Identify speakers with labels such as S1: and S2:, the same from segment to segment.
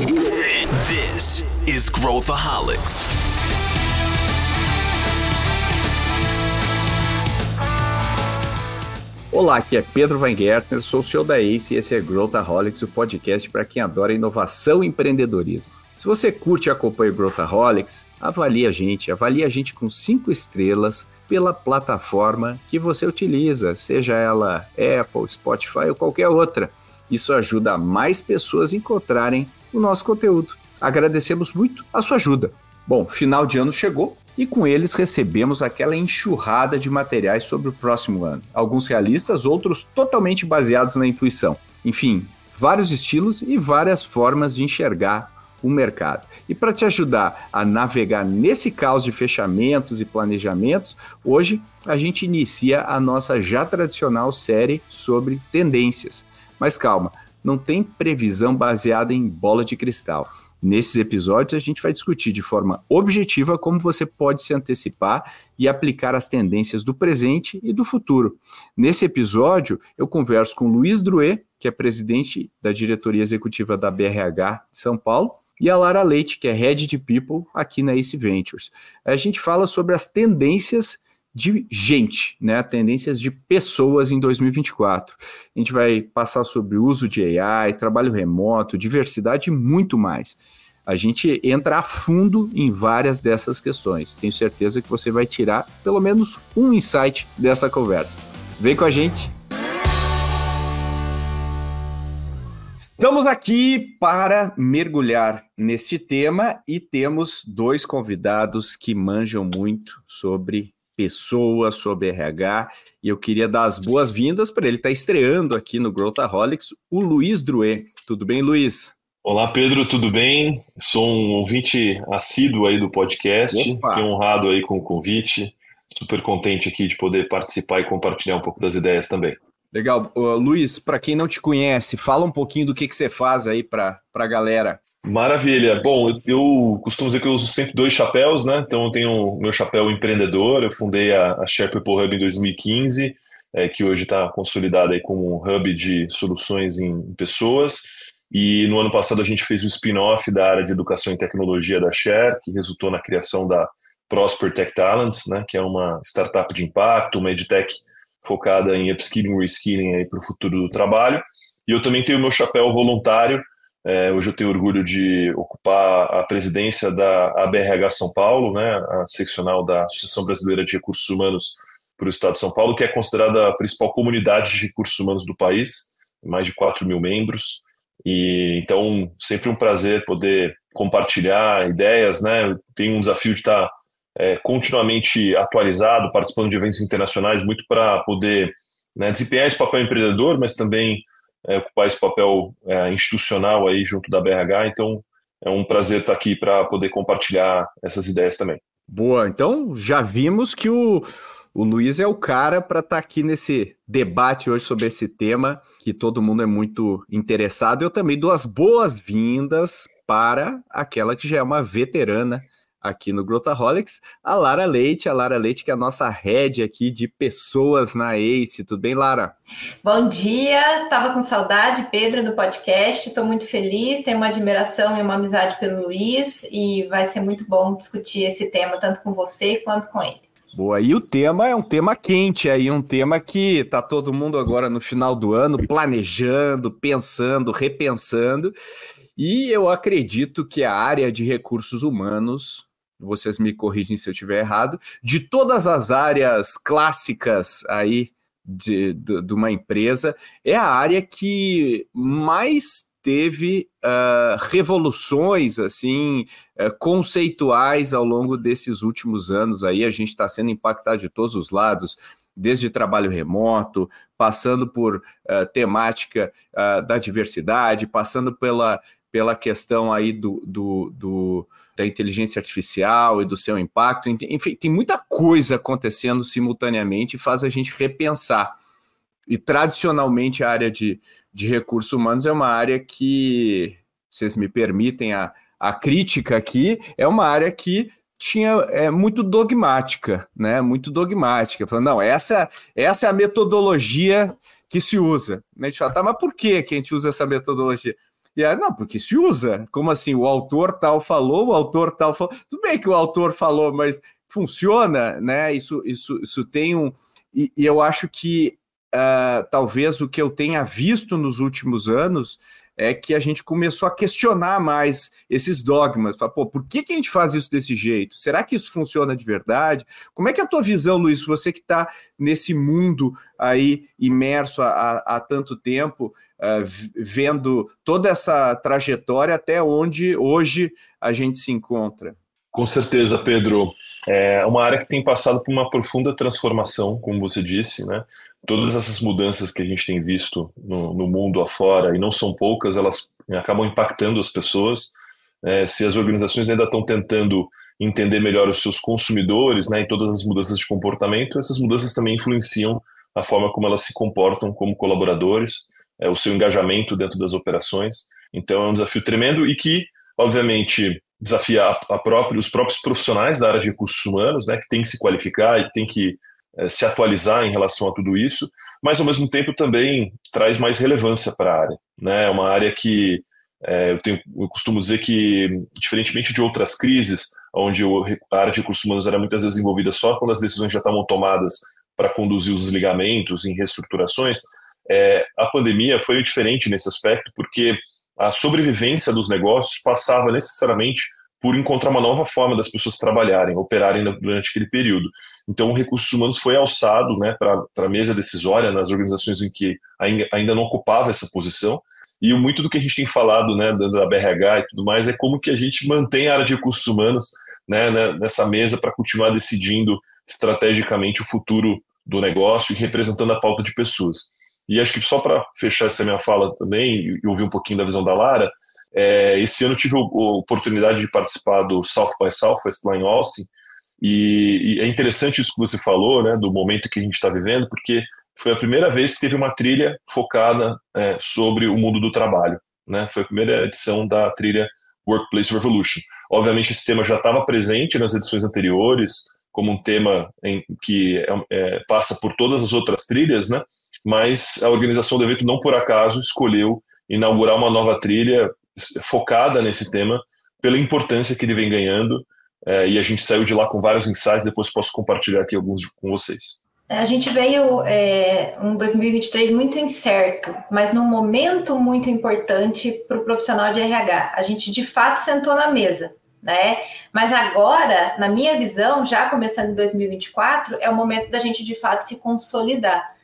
S1: This is Growthaholics.
S2: Olá, aqui é Pedro Van Gertner, sou o CEO da ACE e esse é Growthaholics, o podcast para quem adora inovação e empreendedorismo. Se você curte e acompanha o Growthaholics, avalie a gente, avalie a gente com cinco estrelas pela plataforma que você utiliza, seja ela Apple, Spotify ou qualquer outra. Isso ajuda mais pessoas a encontrarem o nosso conteúdo. Agradecemos muito a sua ajuda. Bom, final de ano chegou e com eles recebemos aquela enxurrada de materiais sobre o próximo ano. Alguns realistas, outros totalmente baseados na intuição. Enfim, vários estilos e várias formas de enxergar o mercado. E para te ajudar a navegar nesse caos de fechamentos e planejamentos, hoje a gente inicia a nossa já tradicional série sobre tendências. Mas calma, não tem previsão baseada em bola de cristal. Nesses episódios, a gente vai discutir de forma objetiva como você pode se antecipar e aplicar as tendências do presente e do futuro. Nesse episódio, eu converso com Luiz Druet, que é presidente da diretoria executiva da BRH São Paulo, e a Lara Leite, que é Head de People aqui na Ace Ventures. A gente fala sobre as tendências de gente, né? Tendências de pessoas em 2024. A gente vai passar sobre o uso de AI, trabalho remoto, diversidade e muito mais. A gente entra a fundo em várias dessas questões. Tenho certeza que você vai tirar pelo menos um insight dessa conversa. Vem com a gente. Estamos aqui para mergulhar neste tema e temos dois convidados que manjam muito sobre pessoas, sobre RH, e eu queria dar as boas-vindas para ele estar tá estreando aqui no Growthaholics, o Luiz Druet. Tudo bem, Luiz?
S3: Olá, Pedro, tudo bem? Sou um ouvinte assíduo aí do podcast, fiquei honrado aí com o convite, super contente aqui de poder participar e compartilhar um pouco das ideias também.
S2: Legal. Uh, Luiz, para quem não te conhece, fala um pouquinho do que, que você faz aí para a galera.
S3: Maravilha. Bom, eu costumo dizer que eu uso sempre dois chapéus, né? Então eu tenho o meu chapéu empreendedor, eu fundei a, a Share People Hub em 2015, é, que hoje está consolidada aí como um hub de soluções em pessoas. E no ano passado a gente fez um spin-off da área de educação e tecnologia da Share, que resultou na criação da Prosper Tech Talents, né? Que é uma startup de impacto, uma edtech focada em upskilling e reskilling para o futuro do trabalho. E eu também tenho o meu chapéu voluntário, é, hoje eu tenho orgulho de ocupar a presidência da ABRH São Paulo, né, a seccional da Associação Brasileira de Recursos Humanos para o Estado de São Paulo, que é considerada a principal comunidade de recursos humanos do país, mais de 4 mil membros. E então, sempre um prazer poder compartilhar ideias, né? Tem um desafio de estar é, continuamente atualizado, participando de eventos internacionais, muito para poder né, desempenhar esse papel empreendedor, mas também é, ocupar esse papel é, institucional aí junto da BRH. Então, é um prazer estar aqui para poder compartilhar essas ideias também.
S2: Boa, então já vimos que o, o Luiz é o cara para estar tá aqui nesse debate hoje sobre esse tema, que todo mundo é muito interessado. Eu também dou as boas-vindas para aquela que já é uma veterana aqui no Growthaholics, a Lara Leite, a Lara Leite que é a nossa head aqui de pessoas na ACE. Tudo bem, Lara?
S4: Bom dia, tava com saudade, Pedro, do podcast, estou muito feliz, tenho uma admiração e uma amizade pelo Luiz e vai ser muito bom discutir esse tema tanto com você quanto com ele.
S2: Boa, e o tema é um tema quente aí, um tema que tá todo mundo agora no final do ano planejando, pensando, repensando. E eu acredito que a área de recursos humanos vocês me corrigem se eu estiver errado, de todas as áreas clássicas aí de, de, de uma empresa, é a área que mais teve uh, revoluções assim uh, conceituais ao longo desses últimos anos aí. A gente está sendo impactado de todos os lados desde trabalho remoto passando por uh, temática da diversidade passando pela pela questão aí do, do, do, da inteligência artificial e do seu impacto. Enfim, tem muita coisa acontecendo simultaneamente e faz a gente repensar. E tradicionalmente a área de, de recursos humanos é uma área que, vocês me permitem a, a crítica aqui, é uma área que tinha é muito dogmática, né? Muito dogmática, falando, não, essa, essa é a metodologia que se usa. A gente fala, tá, mas por que, que a gente usa essa metodologia? E aí, não, porque se usa. Como assim? O autor tal falou, o autor tal falou. Tudo bem que o autor falou, mas funciona, né? Isso, isso, isso tem um. E, e eu acho que uh, talvez o que eu tenha visto nos últimos anos é que a gente começou a questionar mais esses dogmas. Fala, pô, por que, que a gente faz isso desse jeito? Será que isso funciona de verdade? Como é que é a tua visão, Luiz? Você que está nesse mundo aí imerso há, há tanto tempo, uh, vendo toda essa trajetória até onde hoje a gente se encontra.
S3: Com certeza, Pedro. É uma área que tem passado por uma profunda transformação, como você disse, né? Todas essas mudanças que a gente tem visto no, no mundo afora, e não são poucas, elas acabam impactando as pessoas. É, se as organizações ainda estão tentando entender melhor os seus consumidores, né, e todas as mudanças de comportamento, essas mudanças também influenciam a forma como elas se comportam como colaboradores, é, o seu engajamento dentro das operações. Então é um desafio tremendo e que, obviamente, desafia a, próprio, os próprios profissionais da área de recursos humanos, né, que tem que se qualificar e tem que é, se atualizar em relação a tudo isso, mas ao mesmo tempo também traz mais relevância para a área. Né? É uma área que é, eu, tenho, eu costumo dizer que, diferentemente de outras crises, onde a área de recursos humanos era muitas vezes envolvida só quando as decisões já estavam tomadas para conduzir os desligamentos em reestruturações, é, a pandemia foi diferente nesse aspecto, porque a sobrevivência dos negócios passava necessariamente por encontrar uma nova forma das pessoas trabalharem, operarem durante aquele período. Então, o recursos humanos foi alçado né, para a mesa decisória nas organizações em que ainda não ocupava essa posição. E muito do que a gente tem falado né, da BRH e tudo mais é como que a gente mantém a área de recursos humanos né, né nessa mesa para continuar decidindo estrategicamente o futuro do negócio e representando a pauta de pessoas. E acho que só para fechar essa minha fala também e ouvir um pouquinho da visão da Lara, é, esse ano tive a oportunidade de participar do South by Southwest lá em Austin, e, e, é interessante isso que você falou, né, do momento que a gente está vivendo, porque foi a primeira vez que teve uma trilha focada é, sobre o mundo do trabalho. Né? Foi a primeira edição da trilha Workplace Revolution. Obviamente, esse tema já estava presente nas edições anteriores, como um tema em, que é, é, passa por todas as outras trilhas, né? Mas a organização do evento não por acaso escolheu inaugurar uma nova trilha focada nesse tema pela importância que ele vem ganhando é, e a gente saiu de lá com vários insights, depois posso compartilhar aqui alguns com vocês.
S4: É, a gente veio é, um 2023 muito incerto, mas num momento muito importante para o profissional de RH. A gente de fato sentou na mesa, né? Mas agora, na minha visão, já começando em 2024, é o momento da gente de fato se consolidar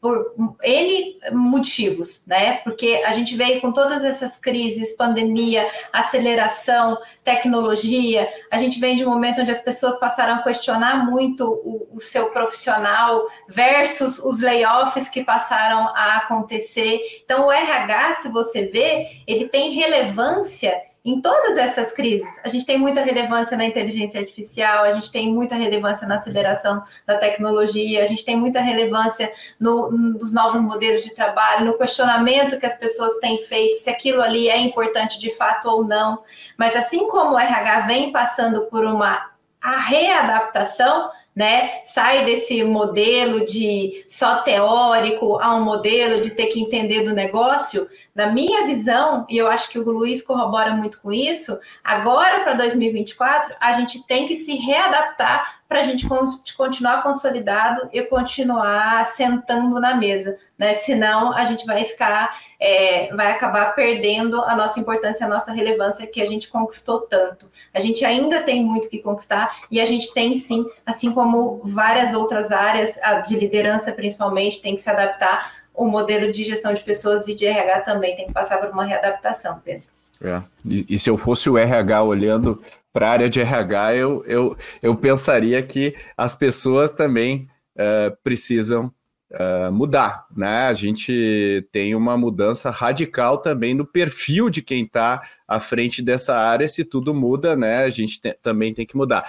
S4: por N motivos, né? Porque a gente veio com todas essas crises, pandemia, aceleração, tecnologia, a gente vem de um momento onde as pessoas passaram a questionar muito o, o seu profissional versus os layoffs que passaram a acontecer. Então, o RH, se você vê, ele tem relevância em todas essas crises, a gente tem muita relevância na inteligência artificial, a gente tem muita relevância na aceleração da tecnologia, a gente tem muita relevância no, nos novos modelos de trabalho, no questionamento que as pessoas têm feito, se aquilo ali é importante de fato ou não. Mas assim como o RH vem passando por uma readaptação, né? Sai desse modelo de só teórico a um modelo de ter que entender do negócio. Na minha visão, e eu acho que o Luiz corrobora muito com isso, agora para 2024, a gente tem que se readaptar para a gente continuar consolidado e continuar sentando na mesa, né? Senão a gente vai ficar, é, vai acabar perdendo a nossa importância, a nossa relevância que a gente conquistou tanto. A gente ainda tem muito que conquistar e a gente tem sim, assim como várias outras áreas, de liderança principalmente, tem que se adaptar. O modelo de gestão de pessoas e de RH também tem que passar por uma readaptação, Pedro.
S2: É. E, e se eu fosse o RH olhando para a área de RH, eu, eu, eu pensaria que as pessoas também uh, precisam uh, mudar, né? A gente tem uma mudança radical também no perfil de quem está à frente dessa área. Se tudo muda, né? A gente te, também tem que mudar.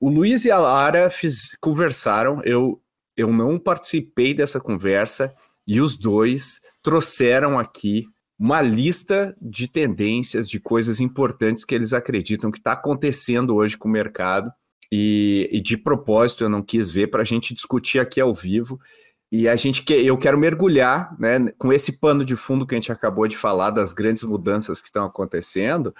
S2: O Luiz e a Lara fiz, conversaram, eu, eu não participei dessa conversa, e os dois trouxeram aqui uma lista de tendências, de coisas importantes que eles acreditam que está acontecendo hoje com o mercado. E, e, de propósito eu não quis ver para a gente discutir aqui ao vivo. e a gente que eu quero mergulhar, né, com esse pano de fundo que a gente acabou de falar das grandes mudanças que estão acontecendo.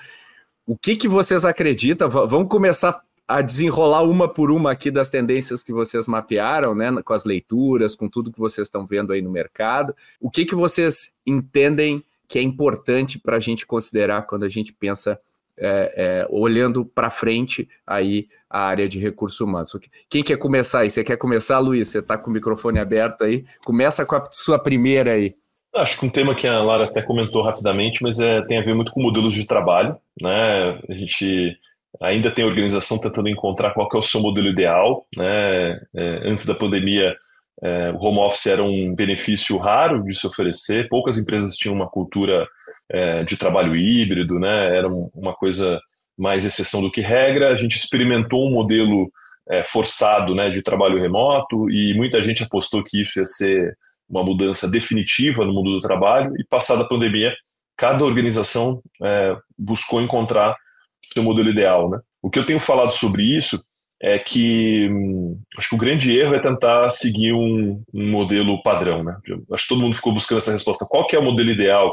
S2: O que que vocês acreditam? V vamos começar a desenrolar uma por uma aqui das tendências que vocês mapearam, né, com as leituras, com tudo que vocês estão vendo aí no mercado. O que que vocês entendem que é importante para a gente considerar quando a gente pensa é, é, olhando para frente aí a área de recursos humanos. Quem quer começar aí? Você quer começar, Luiz? Você está com o microfone aberto aí. Começa com a sua primeira aí.
S3: Acho que um tema que a Lara até comentou rapidamente, mas é, tem a ver muito com modelos de trabalho. Né? A gente ainda tem organização tentando encontrar qual é o seu modelo ideal. Né? É, antes da pandemia, é, o home office era um benefício raro de se oferecer, poucas empresas tinham uma cultura é, de trabalho híbrido, né? era uma coisa mais exceção do que regra. A gente experimentou um modelo é, forçado né, de trabalho remoto e muita gente apostou que isso ia ser uma mudança definitiva no mundo do trabalho. E passada a pandemia, cada organização é, buscou encontrar seu modelo ideal. Né? O que eu tenho falado sobre isso é que hum, acho que o grande erro é tentar seguir um, um modelo padrão, né? Acho que todo mundo ficou buscando essa resposta. Qual que é o modelo ideal?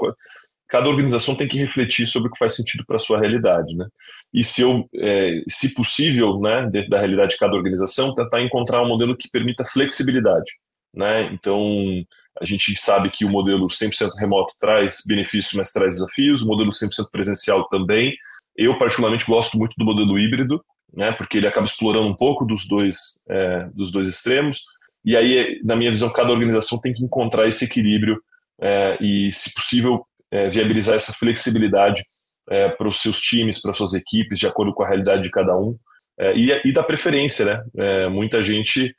S3: Cada organização tem que refletir sobre o que faz sentido para a sua realidade, né? E se eu, é, se possível, né, dentro da realidade de cada organização, tentar encontrar um modelo que permita flexibilidade, né? Então, a gente sabe que o modelo 100% remoto traz benefícios, mas traz desafios. O modelo 100% presencial também. Eu particularmente gosto muito do modelo híbrido, né, porque ele acaba explorando um pouco dos dois, é, dos dois extremos. E aí, na minha visão, cada organização tem que encontrar esse equilíbrio é, e, se possível, é, viabilizar essa flexibilidade é, para os seus times, para suas equipes, de acordo com a realidade de cada um. É, e, e da preferência, né? É, muita gente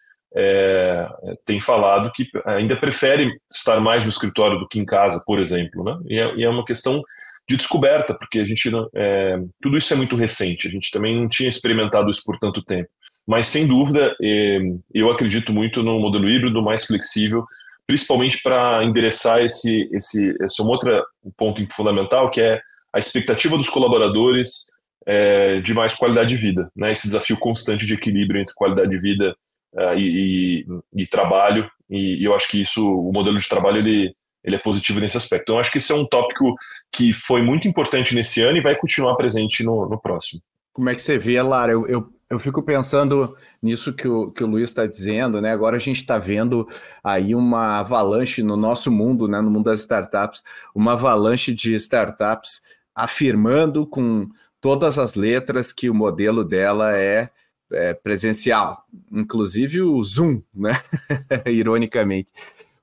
S3: tem falado que ainda prefere estar mais no escritório do que em casa, por exemplo, né? E é, e é uma questão de descoberta, porque a gente é, tudo isso é muito recente, a gente também não tinha experimentado isso por tanto tempo. Mas sem dúvida, é, eu acredito muito no modelo híbrido mais flexível, principalmente para endereçar esse, esse, esse é um outro ponto fundamental, que é a expectativa dos colaboradores é, de mais qualidade de vida, né? Esse desafio constante de equilíbrio entre qualidade de vida uh, e, e, e, trabalho, e, e, eu acho que isso, o modelo de trabalho, ele, ele é positivo nesse aspecto. Então, acho que esse é um tópico que foi muito importante nesse ano e vai continuar presente no, no próximo.
S2: Como é que você vê, Lara? Eu, eu, eu fico pensando nisso que o, que o Luiz está dizendo, né? Agora a gente está vendo aí uma avalanche no nosso mundo, né? no mundo das startups, uma avalanche de startups afirmando com todas as letras que o modelo dela é, é presencial, inclusive o Zoom, né? Ironicamente.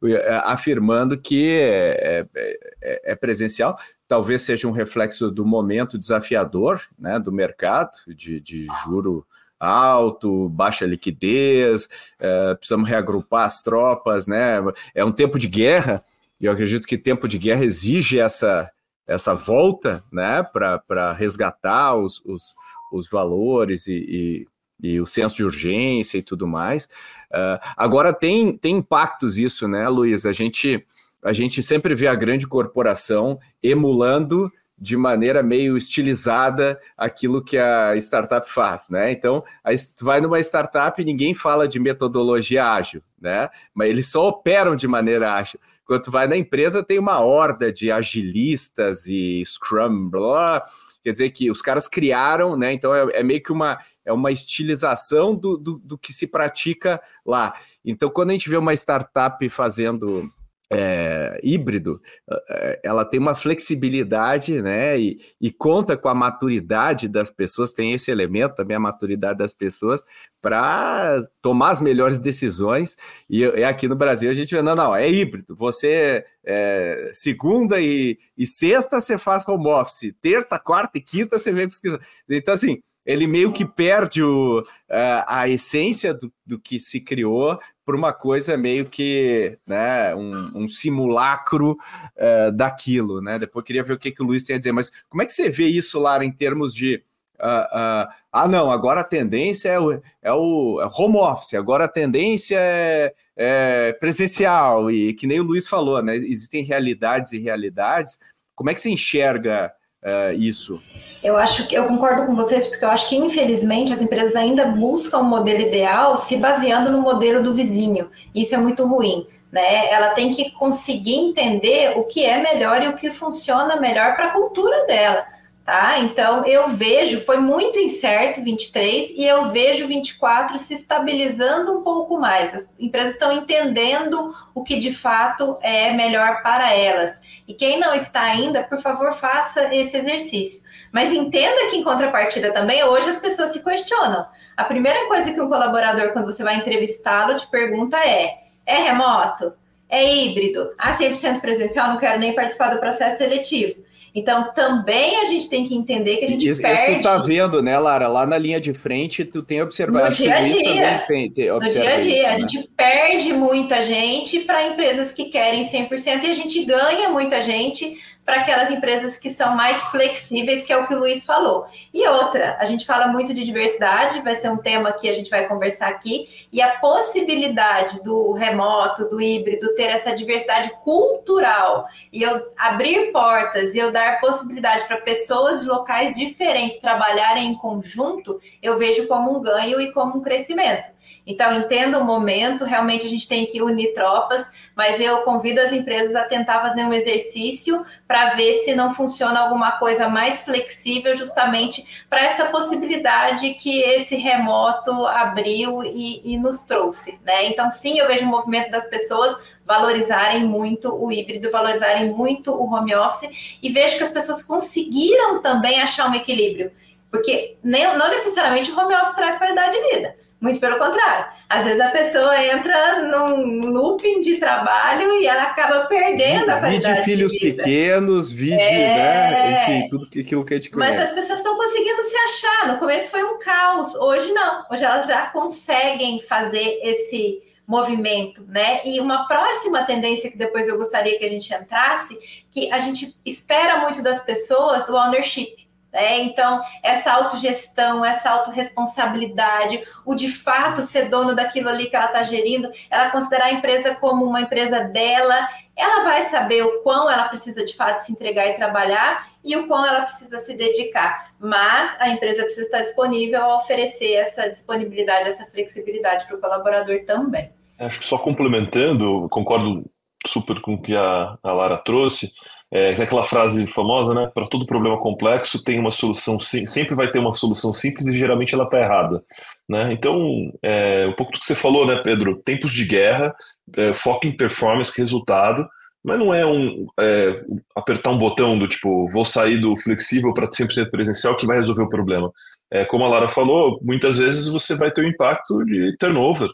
S2: É, afirmando que é, é, é, é, presencial, talvez seja um reflexo do momento desafiador né, do mercado, de, de juro alto, baixa liquidez, é, precisamos reagrupar as tropas, né? É um tempo de guerra, e eu acredito que tempo de guerra exige essa, essa volta né, para resgatar os, os, os valores e, e, e, o senso de urgência e tudo mais. Uh, agora tem, tem impactos isso, né, Luiz? A gente, a gente sempre vê a grande corporação emulando de maneira meio estilizada aquilo que a startup faz, né? Então, aí tu vai numa startup e ninguém fala de metodologia ágil, né? Mas eles só operam de maneira ágil. Quando tu vai na empresa, tem uma horda de agilistas e Scrum, blá, blá quer dizer que os caras criaram, né? Então é, é meio que uma, é uma estilização do, do, do, que se pratica lá. Então, quando a gente vê uma startup fazendo é, híbrido, é, ela tem uma flexibilidade, né? E, e, conta com a maturidade das pessoas, tem esse elemento também, a maturidade das pessoas, para tomar as melhores decisões. E, e, aqui no Brasil a gente vê, não, não, é híbrido. Você é, segunda e, e, sexta você faz home office, terça, quarta e quinta você vem para Então, assim ele meio que perde o, a, a essência do, do, que se criou por uma coisa meio que né, um, um simulacro uh, daquilo. Né? Depois queria ver o que, que o Luiz tem a dizer, mas como é que você vê isso, Lara, em termos de. Uh, ah, não, agora a tendência é o, é o é home office, agora a tendência é, é presencial, e que nem o Luiz falou, né? Existem realidades e realidades. Como é que você enxerga uh, isso?
S4: Eu acho que eu concordo com vocês, porque eu acho que, infelizmente, as empresas ainda buscam o um modelo ideal se baseando no modelo do vizinho. Isso é muito ruim. né? Ela tem que conseguir entender o que é melhor e o que funciona melhor para a cultura dela tá? Então eu vejo, foi muito incerto 23 e eu vejo 24 se estabilizando um pouco mais. As empresas estão entendendo o que de fato é melhor para elas. E quem não está ainda, por favor, faça esse exercício. Mas entenda que em contrapartida também, hoje as pessoas se questionam. A primeira coisa que um colaborador, quando você vai entrevistá-lo, te pergunta é: é remoto? É híbrido? Ah, 100% presencial? Não quero nem participar do processo seletivo. Então, também a gente tem que entender que a gente
S2: isso,
S4: perde...
S2: Isso tu tá vendo, né, Lara? Lá na linha de frente, tu tem observado...
S4: No dia a dia. Tem, tem, no dia a dia. Isso, né? A gente perde muita gente para empresas que querem 100% e a gente ganha muita gente para aquelas empresas que são mais flexíveis, que é o que o Luiz falou. E outra, a gente fala muito de diversidade, vai ser um tema que a gente vai conversar aqui, e a possibilidade do remoto, do híbrido, ter essa diversidade cultural, e eu abrir portas e eu dar possibilidade para pessoas de locais diferentes trabalharem em conjunto, eu vejo como um ganho e como um crescimento. Então, entenda o momento, realmente a gente tem que unir tropas, mas eu convido as empresas a tentar fazer um exercício para ver se não funciona alguma coisa mais flexível, justamente para essa possibilidade que esse remoto abriu e, e nos trouxe. Né? Então, sim, eu vejo o movimento das pessoas valorizarem muito o híbrido, valorizarem muito o home office, e vejo que as pessoas conseguiram também achar um equilíbrio. Porque nem, não necessariamente o home office traz qualidade de vida muito pelo contrário. Às vezes a pessoa entra num looping de trabalho e ela acaba perdendo a qualidade
S2: de filhos
S4: de
S2: pequenos, vídeo, é... né? Enfim, tudo aquilo que a gente conhece.
S4: Mas as pessoas estão conseguindo se achar. No começo foi um caos, hoje não. Hoje elas já conseguem fazer esse movimento, né? E uma próxima tendência que depois eu gostaria que a gente entrasse, que a gente espera muito das pessoas o ownership. Né? Então, essa autogestão, essa autorresponsabilidade, o de fato ser dono daquilo ali que ela está gerindo, ela considerar a empresa como uma empresa dela, ela vai saber o quão ela precisa de fato se entregar e trabalhar e o quão ela precisa se dedicar. Mas a empresa precisa estar disponível a oferecer essa disponibilidade, essa flexibilidade para o colaborador também.
S3: Acho que só complementando, concordo super com o que a, a Lara trouxe. É, aquela frase famosa, né? Para todo problema complexo tem uma solução, sempre vai ter uma solução simples e geralmente ela está errada. Né? Então, é, um pouco do que você falou, né, Pedro? Tempos de guerra, é, foco em performance, resultado, mas não é um é, apertar um botão do tipo, vou sair do flexível para 100% presencial que vai resolver o problema. É, como a Lara falou, muitas vezes você vai ter o um impacto de turnover,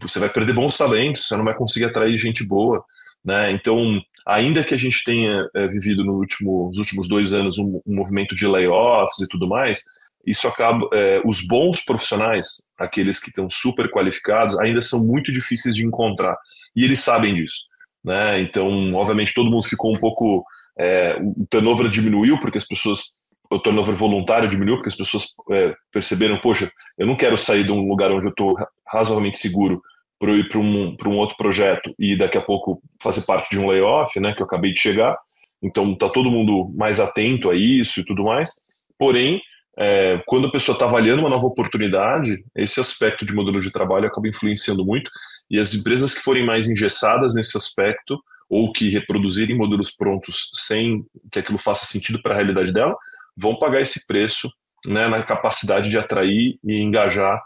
S3: você vai perder bons talentos, você não vai conseguir atrair gente boa. Né? Então, ainda que a gente tenha é, vivido no último, nos últimos dois anos um, um, movimento de layoffs e tudo mais, isso acaba. É, os bons profissionais, aqueles que estão super qualificados, ainda são muito difíceis de encontrar. E eles sabem disso. Né? Então, obviamente, todo mundo ficou um pouco. É, o turnover diminuiu, porque as pessoas. O turnover voluntário diminuiu, porque as pessoas é, perceberam: poxa, eu não quero sair de um lugar onde eu estou razoavelmente seguro para ir para um, um outro projeto e daqui a pouco fazer parte de um layoff, né, que eu acabei de chegar. Então está todo mundo mais atento a isso e tudo mais. Porém, é, quando a pessoa está avaliando uma nova oportunidade, esse aspecto de modelo de trabalho acaba influenciando muito. E as empresas que forem mais engessadas nesse aspecto ou que reproduzirem modelos prontos sem que aquilo faça sentido para a realidade dela, vão pagar esse preço né, na capacidade de atrair e engajar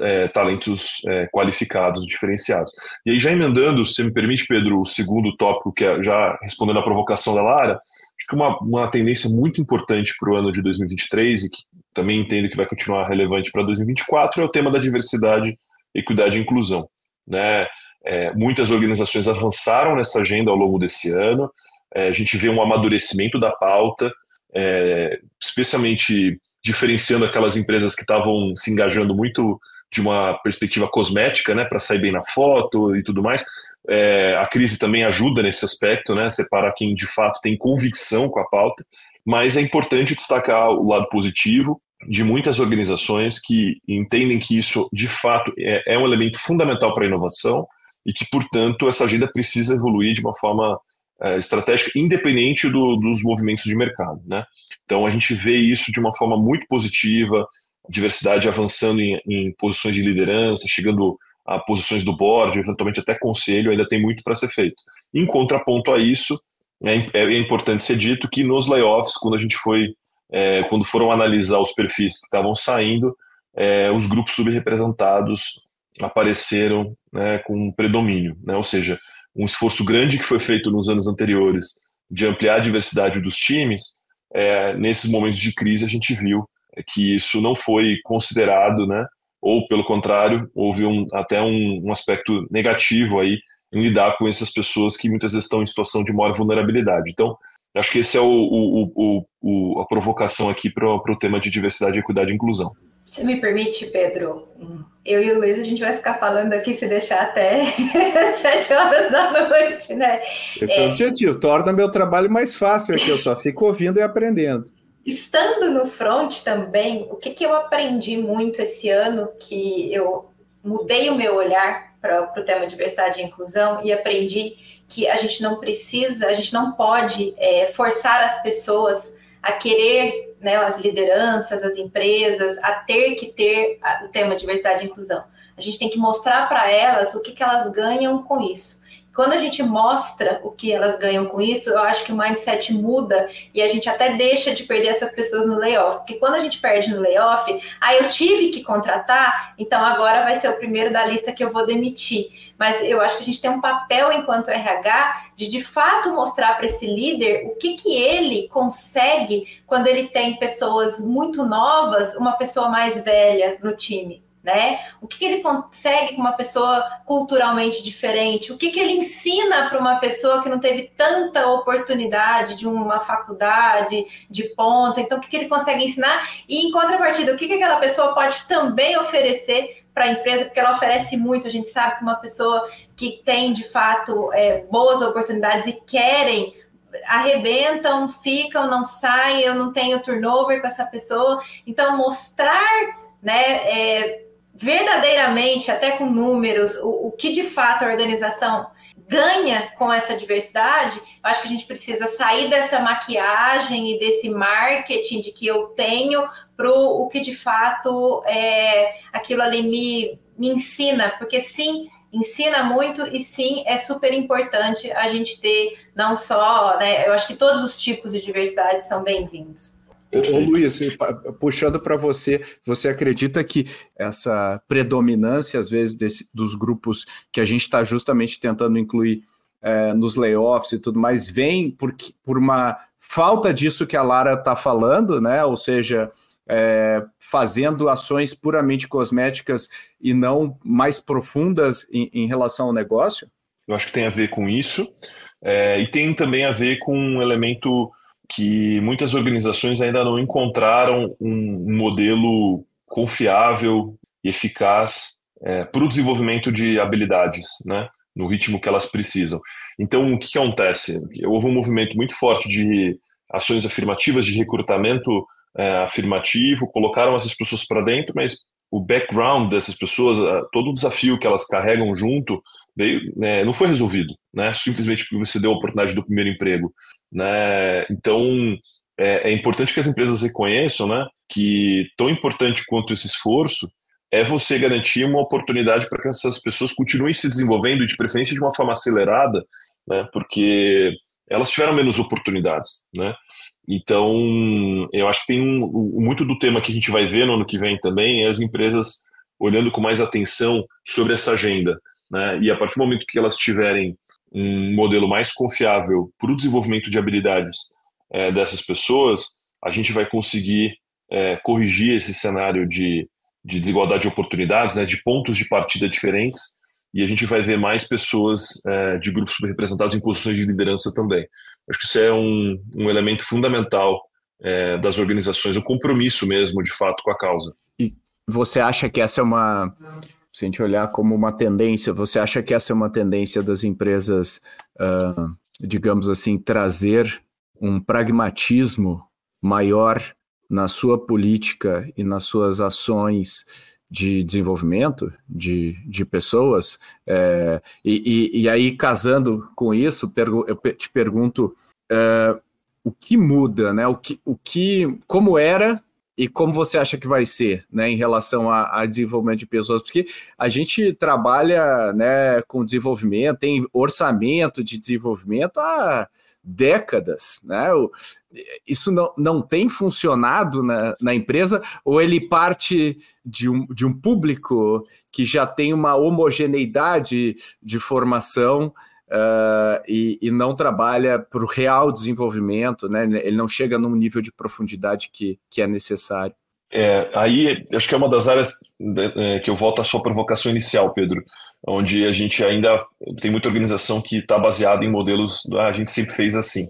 S3: é, talentos é, qualificados, diferenciados. E aí, já emendando, se me permite, Pedro, o segundo tópico, que é já respondendo à provocação da Lara, acho que uma, uma tendência muito importante para o ano de 2023 e que também entendo que vai continuar relevante para 2024 é o tema da diversidade, equidade e inclusão. Né? É, muitas organizações avançaram nessa agenda ao longo desse ano, é, a gente vê um amadurecimento da pauta, é, especialmente diferenciando aquelas empresas que estavam se engajando muito de uma perspectiva cosmética, né, para sair bem na foto e tudo mais. É, a crise também ajuda nesse aspecto, né, separar quem de fato tem convicção com a pauta, mas é importante destacar o lado positivo de muitas organizações que entendem que isso de fato é, é um elemento fundamental para a inovação e que, portanto, essa agenda precisa evoluir de uma forma é, estratégica, independente do, dos movimentos de mercado. Né? Então, a gente vê isso de uma forma muito positiva, diversidade avançando em, em posições de liderança, chegando a posições do board, eventualmente até conselho, ainda tem muito para ser feito. Em contraponto a isso, é, é, é, importante ser dito que nos layoffs, quando a gente foi, é, quando foram analisar os perfis que estavam saindo, é, os grupos subrepresentados apareceram né, com predomínio, né? ou seja, um esforço grande que foi feito nos anos anteriores de ampliar a diversidade dos times, é, nesses momentos de crise a gente viu que isso não foi considerado, né? ou pelo contrário, houve um, até um, um aspecto negativo aí em lidar com essas pessoas que muitas vezes estão em situação de maior vulnerabilidade. Então, acho que esse é o, o, o, a provocação aqui para o tema de diversidade, equidade e inclusão.
S4: Se me permite, Pedro, eu e o Luiz a gente vai ficar falando aqui se deixar até sete horas da noite, né?
S2: Esse é, é o objetivo, torna meu trabalho mais fácil aqui, eu só fico ouvindo e aprendendo.
S4: Estando no front também, o que, que eu aprendi muito esse ano, que eu mudei o meu olhar para o tema diversidade e inclusão e aprendi que a gente não precisa, a gente não pode é, forçar as pessoas a querer, né, as lideranças, as empresas, a ter que ter o tema diversidade e inclusão. A gente tem que mostrar para elas o que, que elas ganham com isso. Quando a gente mostra o que elas ganham com isso, eu acho que o mindset muda e a gente até deixa de perder essas pessoas no layoff. Porque quando a gente perde no layoff, ah, eu tive que contratar, então agora vai ser o primeiro da lista que eu vou demitir. Mas eu acho que a gente tem um papel enquanto RH de de fato mostrar para esse líder o que, que ele consegue quando ele tem pessoas muito novas, uma pessoa mais velha no time né? O que, que ele consegue com uma pessoa culturalmente diferente? O que, que ele ensina para uma pessoa que não teve tanta oportunidade de uma faculdade de ponta? Então, o que, que ele consegue ensinar? E, em contrapartida, o que, que aquela pessoa pode também oferecer para a empresa, porque ela oferece muito. A gente sabe que uma pessoa que tem de fato é, boas oportunidades e querem arrebentam, ficam, não saem, eu não tenho turnover com essa pessoa. Então, mostrar né, é, verdadeiramente, até com números, o, o que de fato a organização ganha com essa diversidade, eu acho que a gente precisa sair dessa maquiagem e desse marketing de que eu tenho para o que de fato é, aquilo ali me, me ensina, porque sim, ensina muito e sim, é super importante a gente ter não só, né, eu acho que todos os tipos de diversidade são bem-vindos.
S2: Ô, Luiz, puxando para você, você acredita que essa predominância, às vezes, desse, dos grupos que a gente está justamente tentando incluir é, nos layoffs e tudo mais, vem por, por uma falta disso que a Lara está falando, né? Ou seja, é, fazendo ações puramente cosméticas e não mais profundas em, em, relação ao negócio?
S3: Eu acho que tem a ver com isso, é, e tem também a ver com um elemento que muitas organizações ainda não encontraram um modelo confiável e eficaz é, para o desenvolvimento de habilidades, né, no ritmo que elas precisam. Então, o que, acontece? Houve um movimento muito forte de ações afirmativas, de recrutamento é, afirmativo, colocaram essas pessoas para dentro, mas o background dessas pessoas, todo o desafio que elas carregam junto, veio, né, não foi resolvido, né? Simplesmente porque você deu a oportunidade do primeiro emprego, né? Então é, é importante que as empresas reconheçam, né, que tão importante quanto esse esforço é você garantir uma oportunidade para que essas pessoas continuem se desenvolvendo de preferência de uma forma acelerada, né? Porque elas tiveram menos oportunidades, né? Então, eu acho que tem um, muito do tema que a gente vai ver no ano que vem também é as empresas olhando com mais atenção sobre essa agenda. Né? E a partir do momento que elas tiverem um modelo mais confiável para o desenvolvimento de habilidades é, dessas pessoas, a gente vai conseguir é, corrigir esse cenário de, de desigualdade de oportunidades, né, de pontos de partida diferentes, e a gente vai ver mais pessoas é, de grupos representados em posições de liderança também. Acho que isso é um, um elemento fundamental é, das organizações, o um compromisso mesmo, de fato, com a causa.
S2: E você acha que essa é uma, se a gente olhar como uma tendência, você acha que essa é uma tendência das empresas, uh, digamos assim, trazer um pragmatismo maior na sua política e nas suas ações de desenvolvimento de, de pessoas. É, e, e, e, aí, casando com isso, eu te pergunto é, o que muda, né? O que, o que, como era e como você acha que vai ser, né, em relação a, a, desenvolvimento de pessoas? Porque a gente trabalha, né, com desenvolvimento, tem orçamento de desenvolvimento há décadas, né? Isso não, não tem funcionado na, na empresa ou ele parte de um, de um público que já tem uma homogeneidade de formação uh, e, e, não trabalha para o real desenvolvimento, né? Ele não chega num nível de profundidade que, que é necessário.
S3: É, aí acho que é uma das áreas né, é, que eu volto à sua provocação inicial, Pedro, onde a gente ainda tem muita organização que está baseada em modelos, ah, a gente sempre fez assim.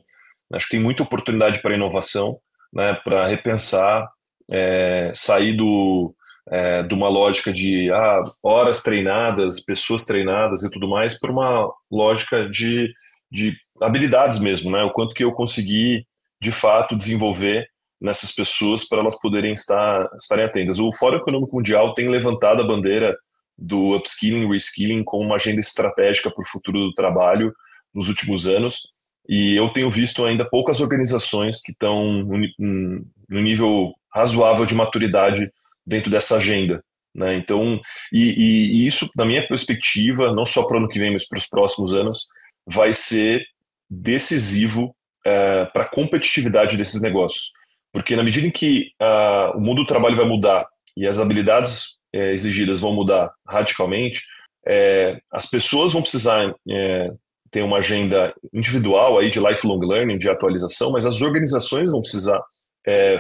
S3: Acho que tem muita oportunidade para inovação, né, para repensar, é, sair do, é, de uma lógica de ah, horas treinadas, pessoas treinadas e tudo mais, para uma lógica de, de habilidades mesmo, né? O quanto que eu consegui, de fato, desenvolver nessas pessoas para elas poderem estar estarem atentas. O Fórum Econômico Mundial tem levantado a bandeira do upskilling, reskilling como uma agenda estratégica para o futuro do trabalho nos últimos anos. E eu tenho visto ainda poucas organizações que estão no nível razoável de maturidade dentro dessa agenda. Né? Então, e, e, e isso, na minha perspectiva, não só para o ano que vem, mas para os próximos anos, vai ser decisivo é, para a competitividade desses negócios. Porque na medida em que uh, o mundo do trabalho vai mudar e as habilidades é, exigidas vão mudar radicalmente, é, as pessoas vão precisar é, ter uma agenda individual aí de lifelong learning, de atualização, mas as organizações vão precisar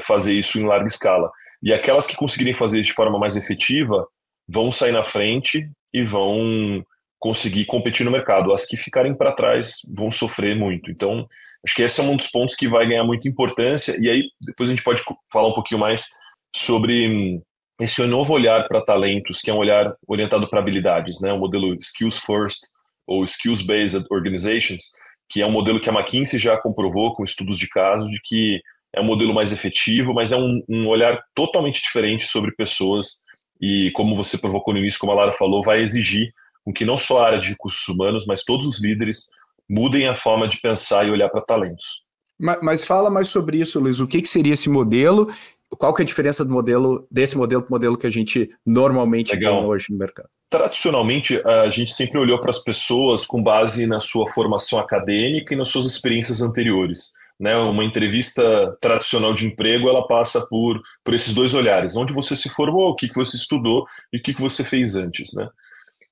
S3: fazer isso em larga escala. E aquelas que conseguirem fazer de forma mais efetiva vão sair na frente e vão conseguir competir no mercado. As que ficarem para trás vão sofrer muito. Então, acho que esse é um dos pontos que vai ganhar muita importância. E aí, depois a gente pode falar um pouquinho mais sobre esse novo olhar para talentos, que é um olhar orientado para habilidades, né? o modelo Skills First ou Skills Based Organizations, que é um modelo que a McKinsey já comprovou com estudos de caso de que é um modelo mais efetivo, mas é um, um olhar totalmente diferente sobre pessoas e, como você provocou no início, como a Lara falou, vai exigir com que não só a área de recursos humanos, mas todos os líderes mudem a forma de pensar e olhar para talentos.
S2: Mas, mas, fala mais sobre isso, Luiz. O que, que seria esse modelo? Qual que é a diferença do modelo desse modelo para o modelo que a gente normalmente Legal. tem hoje no mercado?
S3: Tradicionalmente, a gente sempre olhou para as pessoas com base na sua formação acadêmica e nas suas experiências anteriores né, uma entrevista tradicional de emprego, ela passa por, por esses dois olhares, onde você se formou, o que, que você estudou e o que, que você fez antes, né?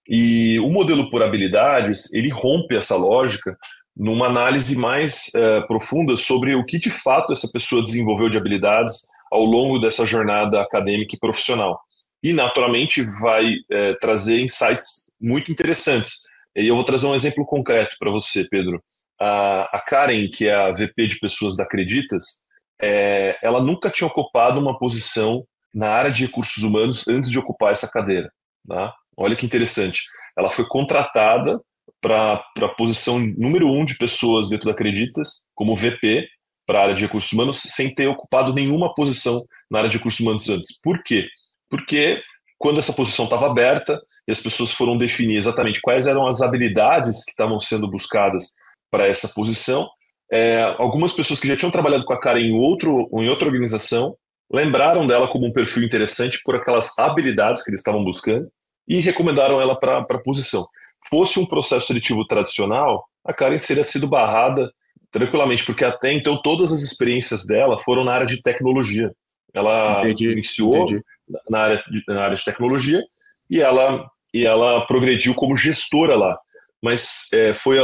S3: E o modelo por habilidades, ele rompe essa lógica numa análise mais uh, profunda sobre o que de fato essa pessoa desenvolveu de habilidades ao longo dessa jornada acadêmica e profissional. E, naturalmente, vai uh, trazer insights muito interessantes. E eu vou trazer um exemplo concreto para você, Pedro a, a Karen, que é a VP de pessoas da Acreditas, é, ela nunca tinha ocupado uma posição na área de recursos humanos antes de ocupar essa cadeira. Tá? Olha que interessante. Ela foi contratada para a posição número um de pessoas dentro da Acreditas, como VP, para a área de recursos humanos, sem ter ocupado nenhuma posição na área de recursos humanos antes. Por quê? Porque quando essa posição estava aberta e as pessoas foram definir exatamente quais eram as habilidades que estavam sendo buscadas para essa posição. É, algumas pessoas que já tinham trabalhado com a Karen em, outro, em outra organização lembraram dela como um perfil interessante por aquelas habilidades que eles estavam buscando e recomendaram ela para a posição. Fosse um processo seletivo tradicional, a Karen teria sido barrada tranquilamente, porque até então todas as experiências dela foram na área de tecnologia. Ela entendi, iniciou entendi. Na, área de, na área de tecnologia e ela, e ela progrediu como gestora lá. Mas é, foi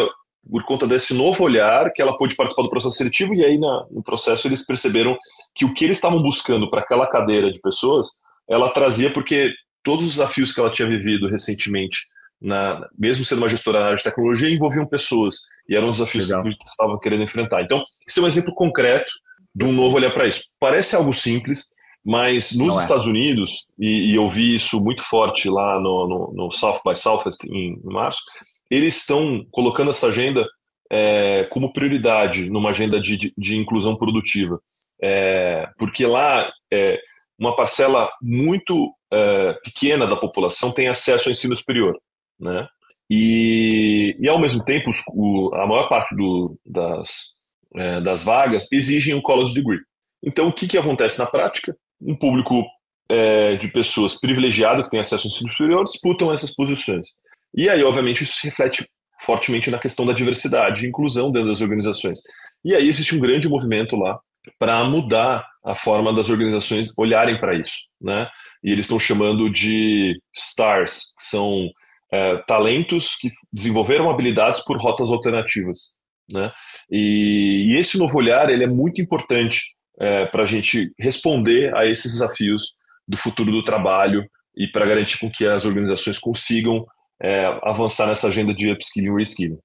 S3: por conta desse novo olhar que ela pôde participar do processo seletivo e aí na, no processo eles perceberam que o que eles estavam buscando para aquela cadeira de pessoas ela trazia porque todos os desafios que ela tinha vivido recentemente na, mesmo sendo uma gestora na área de tecnologia envolviam pessoas e eram desafios Legal. que eles estavam querendo enfrentar então esse é um exemplo concreto de um novo olhar para isso parece algo simples mas nos é. Estados Unidos, e, e, eu vi isso muito forte lá no, no, no South by Southwest em, em março, eles estão colocando essa agenda é, como prioridade numa agenda de, de, de inclusão produtiva. É, porque lá é, uma parcela muito é, pequena da população tem acesso ao ensino superior. Né? E, e ao mesmo tempo, os, o, a maior parte do, das, é, das vagas exigem um college degree. Então, o que, que acontece na prática? um público é, de pessoas privilegiado que tem acesso ao ensino superior disputam essas posições. E aí, obviamente, isso se reflete fortemente na questão da diversidade e inclusão dentro das organizações. E aí existe um grande movimento lá para mudar a forma das organizações olharem para isso, né? E eles estão chamando de STARS, que são é, talentos que desenvolveram habilidades por rotas alternativas, né? E, e esse novo olhar ele é muito importante é, para a gente responder a esses desafios do futuro do trabalho e para garantir com que as organizações consigam é, avançar nessa agenda de upskilling e reskilling.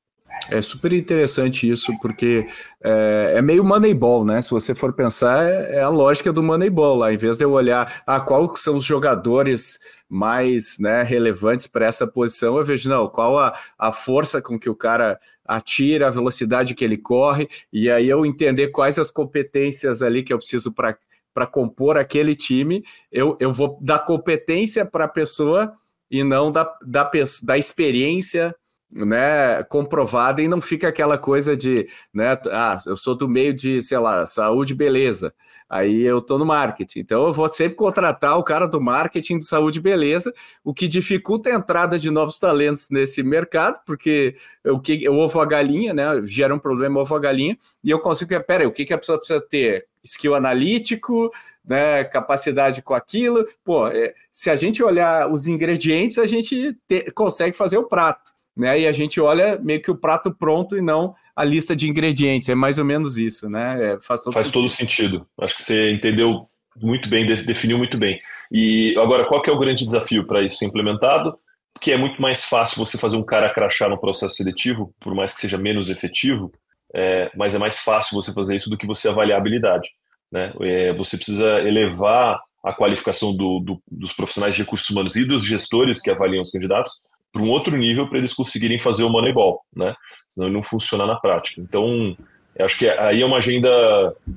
S2: É super interessante isso, porque é, é, meio Moneyball, né? Se você for pensar, é, é, a lógica do Moneyball lá. Em vez de eu olhar ah, qual são os jogadores mais né, relevantes para essa posição, eu vejo, não, qual a, a força com que o cara atira, a velocidade que ele corre, e aí eu entender quais as competências ali que eu preciso para compor aquele time, eu, eu vou dar competência para a pessoa e não da, da, da experiência né, comprovada e não fica aquela coisa de, né, ah, eu sou do meio de, sei lá, saúde, beleza. Aí eu tô no marketing. Então eu vou sempre contratar o cara do marketing de saúde, beleza, o que dificulta a entrada de novos talentos nesse mercado, porque o que o ovo a galinha, né, gera um problema ovo a galinha, e eu consigo, pera, o que que a pessoa precisa ter? Skill analítico, né, capacidade com aquilo. Pô, é, se a gente olhar os ingredientes, a gente te, consegue fazer o prato né? E a gente olha meio que o prato pronto e não a lista de ingredientes. É mais ou menos isso, né? É,
S3: faz todo faz sentido. todo sentido. Acho que você entendeu muito bem, definiu muito bem. E agora, qual que é o grande desafio para isso ser implementado? Que é muito mais fácil você fazer um cara crachar no processo seletivo, por mais que seja menos efetivo, é, mas é mais fácil você fazer isso do que você avaliar a habilidade. Né? É, você precisa elevar a qualificação do, do, dos profissionais de recursos humanos e dos gestores que avaliam os candidatos para um outro nível para eles conseguirem fazer o Moneyball, né? Senão ele não funciona na prática. Então, acho que aí é uma agenda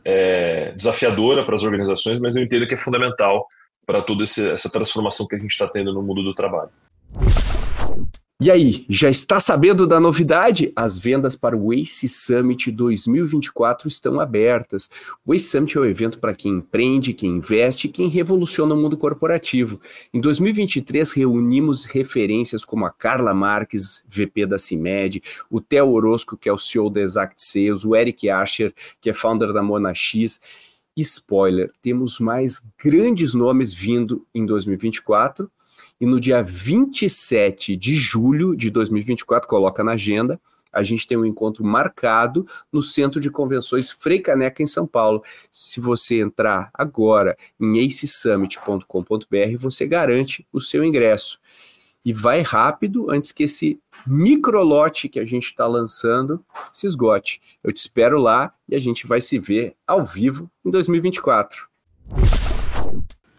S3: é, desafiadora para as organizações, mas eu entendo que é fundamental para toda essa transformação que a gente está tendo no mundo do trabalho.
S2: E aí, já está sabendo da novidade? As vendas para o ACE Summit 2024 estão abertas. O ACE Summit é o um evento para quem empreende, quem investe, quem revoluciona o mundo corporativo. Em 2023, reunimos referências como a Carla Marques, VP da CIMED, o Theo Orozco, que é o CEO da Exact Sales, o Eric Asher, que é founder da Mona X. Spoiler, temos mais grandes nomes vindo em 2024 e no dia 27 de julho de 2024, coloca na agenda, a gente tem um encontro marcado no Centro de Convenções Frei Caneca, em São Paulo. Se você entrar agora em acesummit.com.br, você garante o seu ingresso. E vai rápido antes que esse microlote que a gente está lançando se esgote. Eu te espero lá e a gente vai se ver ao vivo em 2024.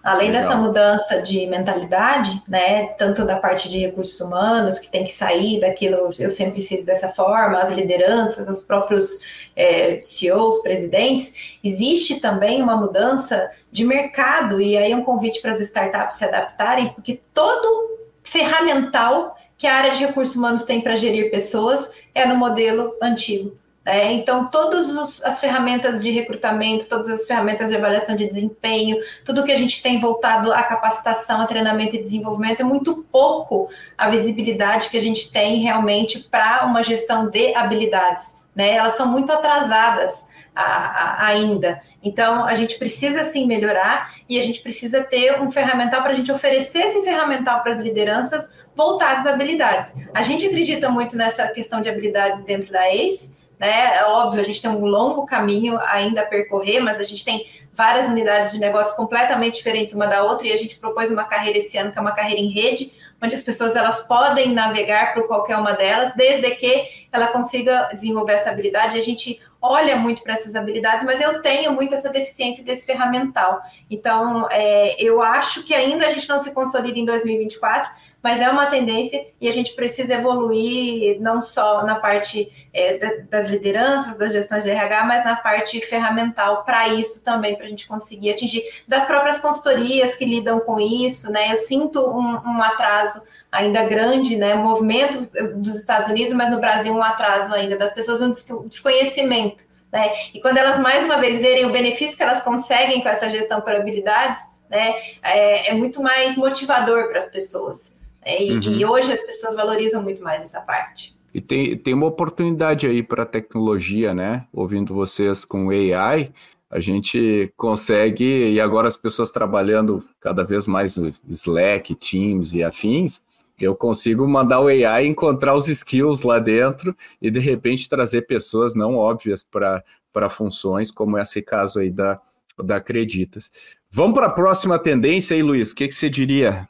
S4: Além Legal. dessa mudança de mentalidade, né, tanto da parte de recursos humanos, que tem que sair daquilo, eu sempre fiz dessa forma, as lideranças, os próprios é, CEOs, presidentes, existe também uma mudança de mercado, e aí é um convite para as startups se adaptarem, porque todo ferramental que a área de recursos humanos tem para gerir pessoas é no modelo antigo. É, então, todas as ferramentas de recrutamento, todas as ferramentas de avaliação de desempenho, tudo que a gente tem voltado à capacitação, a treinamento e desenvolvimento, é muito pouco a visibilidade que a gente tem realmente para uma gestão de habilidades. Né? Elas são muito atrasadas a, a, ainda. Então, a gente precisa sim melhorar e a gente precisa ter um ferramental para a gente oferecer esse ferramental para as lideranças voltadas a habilidades. A gente acredita muito nessa questão de habilidades dentro da ACE né? É óbvio, a gente tem um longo caminho ainda a percorrer, mas a gente tem várias unidades de negócio completamente diferentes uma da outra e a gente propôs uma carreira esse ano que é uma carreira em rede, onde as pessoas elas podem navegar por qualquer uma delas, desde que ela consiga desenvolver essa habilidade. A gente olha muito para essas habilidades, mas eu tenho muito essa deficiência desse ferramental. Então, é, eu acho que ainda a gente não se consolida em 2024, mas é uma tendência e a gente precisa evoluir não só na parte é, das lideranças, das gestões de RH, mas na parte ferramental para isso também, para a gente conseguir atingir das próprias consultorias que lidam com isso, né? Eu sinto um, um atraso ainda grande, né? Movimento dos Estados Unidos, mas no Brasil um atraso ainda das pessoas, um desconhecimento Né? E quando elas, mais uma vez, verem o benefício que elas conseguem com essa gestão por habilidades, né, é, é muito mais motivador para as pessoas. Né? E, uhum. e hoje as pessoas valorizam muito mais essa parte.
S2: E tem, tem uma oportunidade aí para a tecnologia, né? Ouvindo vocês com AI, a gente consegue, e agora as pessoas trabalhando cada vez mais no Slack, Teams e afins, eu consigo mandar o AI encontrar os skills lá dentro e de repente trazer pessoas não óbvias para funções, como esse caso aí da, da Acreditas. Vamos para a próxima tendência aí, Luiz. O que, que você diria?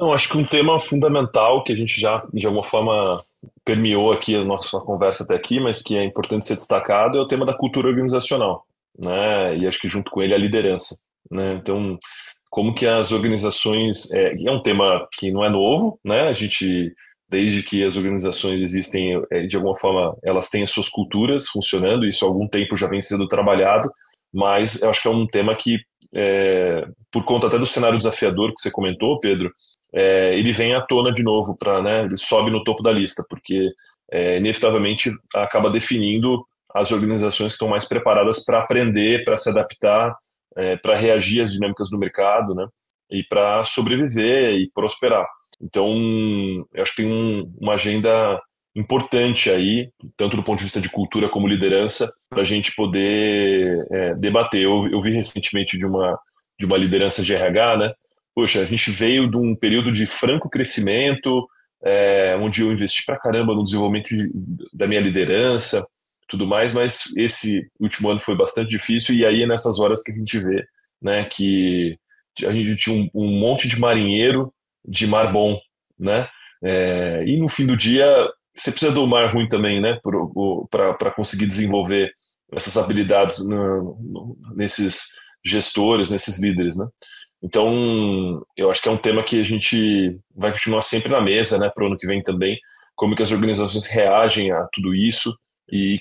S3: Não, acho que um tema fundamental que a gente já, de alguma forma, permeou aqui a nossa conversa até aqui, mas que é importante ser destacado, é o tema da cultura organizacional, né? E acho que junto com ele a liderança, né? Então, como que as organizações é, é um tema que não é novo, né? A gente desde que as organizações existem, é, de alguma forma, elas têm as suas culturas funcionando, isso há algum tempo já vem sendo trabalhado, mas eu acho que é um tema que, é, por conta até do cenário desafiador que você comentou, Pedro, é, ele vem à tona de novo, para, né, ele sobe no topo da lista, porque é, inevitavelmente acaba definindo as organizações que estão mais preparadas para aprender, para se adaptar é, para reagir às dinâmicas do mercado, né? E para sobreviver e prosperar. Então, eu acho que tem um, uma agenda importante aí, tanto do ponto de vista de cultura como liderança, para a gente poder é, debater. Eu, eu, vi recentemente de uma, de uma liderança de RH, né? Poxa, a gente veio de um período de franco crescimento, é, onde eu investi para caramba no desenvolvimento de, da minha liderança, tudo mais, mas esse último ano foi bastante difícil e aí é nessas horas que a gente vê, né, que a gente tinha um, um monte de marinheiro de mar bom, né, é, e no fim do dia você precisa do mar ruim também, né, para conseguir desenvolver essas habilidades no, no, nesses gestores, nesses líderes, né. Então, eu acho que é um tema que a gente vai continuar sempre na mesa, né, para o ano que vem também, como que as organizações reagem a tudo isso, e,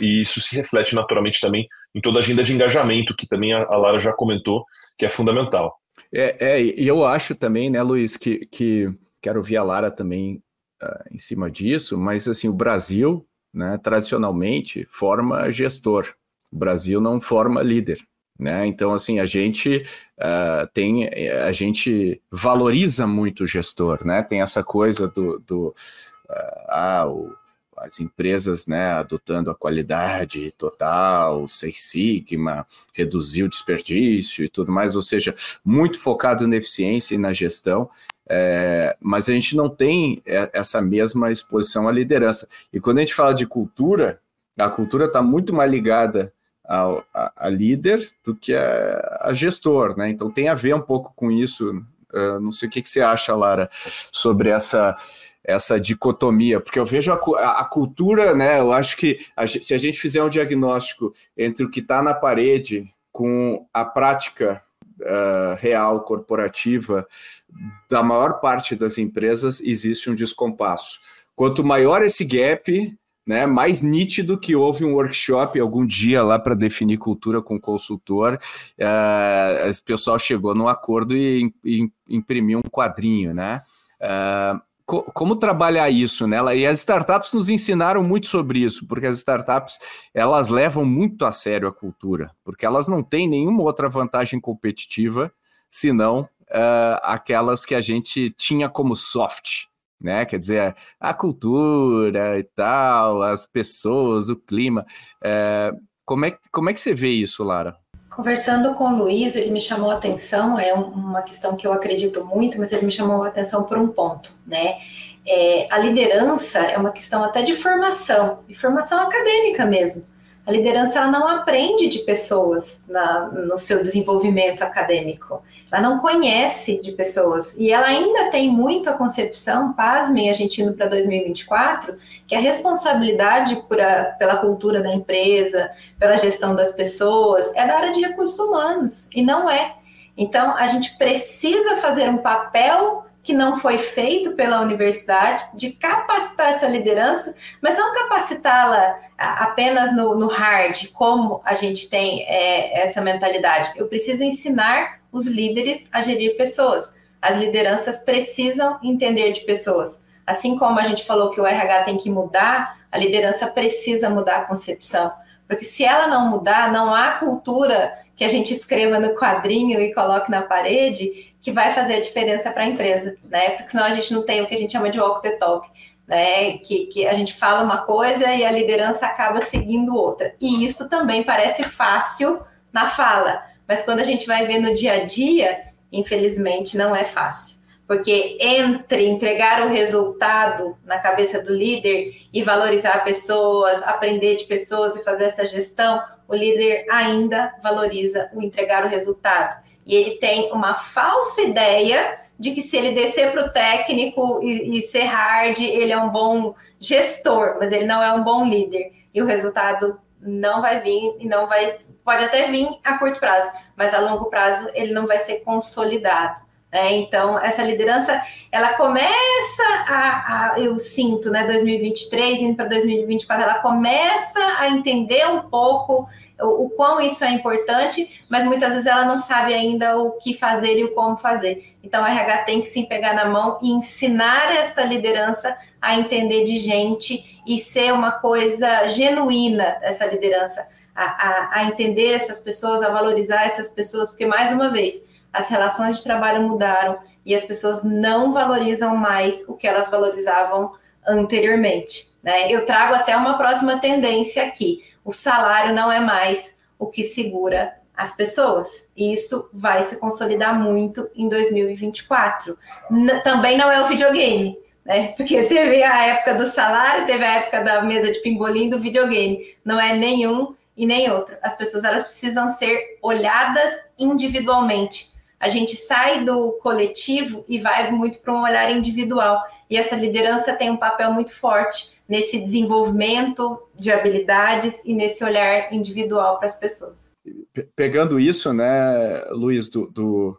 S3: e, isso se reflete naturalmente também em toda a agenda de engajamento, que também a, Lara já comentou, que é fundamental.
S2: É, é, e eu acho também, né, Luiz, que, que quero ouvir a Lara também uh, em cima disso, mas assim, o Brasil, né, tradicionalmente, forma gestor. O Brasil não forma líder. Né? Então, assim, a gente uh, tem, a gente valoriza muito o gestor, né? Tem essa coisa do, do uh, ah, o as empresas né, adotando a qualidade total, Six Sigma, reduzir o desperdício e tudo mais, ou seja, muito focado na eficiência e na gestão, é, mas a gente não tem é, essa mesma exposição à liderança. E quando a gente fala de cultura, a cultura está muito mais ligada a, a, líder do que a, a, gestor, né? Então tem a ver um pouco com isso. Uh, não sei o que, que você acha, Lara, sobre essa essa dicotomia, porque eu vejo a, a, a cultura, né? Eu acho que a, se a gente fizer um diagnóstico entre o que está na parede com a prática uh, real corporativa da maior parte das empresas, existe um descompasso. Quanto maior esse gap, né, mais nítido que houve um workshop algum dia lá para definir cultura com consultor, uh, o pessoal chegou num acordo e, e imprimiu um quadrinho, né? Uh, como trabalhar isso, né? E as startups nos ensinaram muito sobre isso, porque as startups elas levam muito a sério a cultura, porque elas não têm nenhuma outra vantagem competitiva senão uh, aquelas que a gente tinha como soft, né? Quer dizer, a cultura e tal, as pessoas, o clima. Uh, como, é, como é que você vê isso, Lara?
S4: Conversando com o Luiz, ele me chamou a atenção, é uma questão que eu acredito muito, mas ele me chamou a atenção por um ponto, né? É, a liderança é uma questão até de formação, de formação acadêmica mesmo. A liderança ela não aprende de pessoas na, no seu desenvolvimento acadêmico. Ela não conhece de pessoas. E ela ainda tem muito a concepção, pasmem, a gente indo para 2024, que a responsabilidade a, pela cultura da empresa, pela gestão das pessoas, é da área de recursos humanos. E não é. Então, a gente precisa fazer um papel que não foi feito pela universidade, de capacitar essa liderança, mas não capacitá-la apenas no, no, hard, como a gente tem é, essa mentalidade. Eu preciso ensinar os líderes a gerir pessoas. As lideranças precisam entender de pessoas. Assim como a gente falou que o RH tem que mudar, a liderança precisa mudar a concepção. Porque se ela não mudar, não há cultura que a gente escreva no quadrinho e coloque na parede que vai fazer a diferença para a empresa, né? Porque senão a gente não tem o que a gente chama de walk the talk, né? Que, que a gente fala uma coisa e a liderança acaba seguindo outra. E isso também parece fácil na fala, mas quando a gente vai ver no dia a dia, infelizmente não é fácil. Porque entre entregar o resultado na cabeça do líder e valorizar pessoas, aprender de pessoas e fazer essa gestão, o líder ainda valoriza o entregar o resultado. E ele tem uma falsa ideia de que se ele descer para o técnico e, e, ser hard, ele é um bom gestor, mas ele não é um bom líder. E o resultado não vai vir e não vai. Pode até vir a curto prazo, mas a longo prazo ele não vai ser consolidado. Né? Então, essa liderança, ela começa a, a, eu sinto, né, 2023, indo para 2024, ela começa a entender um pouco o, o quão isso é importante, mas muitas vezes ela não sabe ainda o que fazer e o como fazer. Então, RH tem que se pegar na mão e ensinar essa liderança a entender de gente e ser uma coisa genuína, essa liderança, a, a, a entender essas pessoas, a valorizar essas pessoas, porque, mais uma vez, as relações de trabalho mudaram e as pessoas não valorizam mais o que elas valorizavam anteriormente. Né? Eu trago até uma próxima tendência aqui o salário não é mais o que segura as pessoas. E isso vai se consolidar muito em 2024. N também não é o videogame, né? Porque teve a época do salário, teve a época da mesa de pimbolim do videogame. Não é nenhum e nem outro. As pessoas elas precisam ser olhadas individualmente. A gente sai do coletivo e vai muito para um olhar individual. E essa liderança tem um papel muito forte nesse desenvolvimento de habilidades e nesse olhar individual para as pessoas.
S2: Pegando isso, né, Luiz, do, do,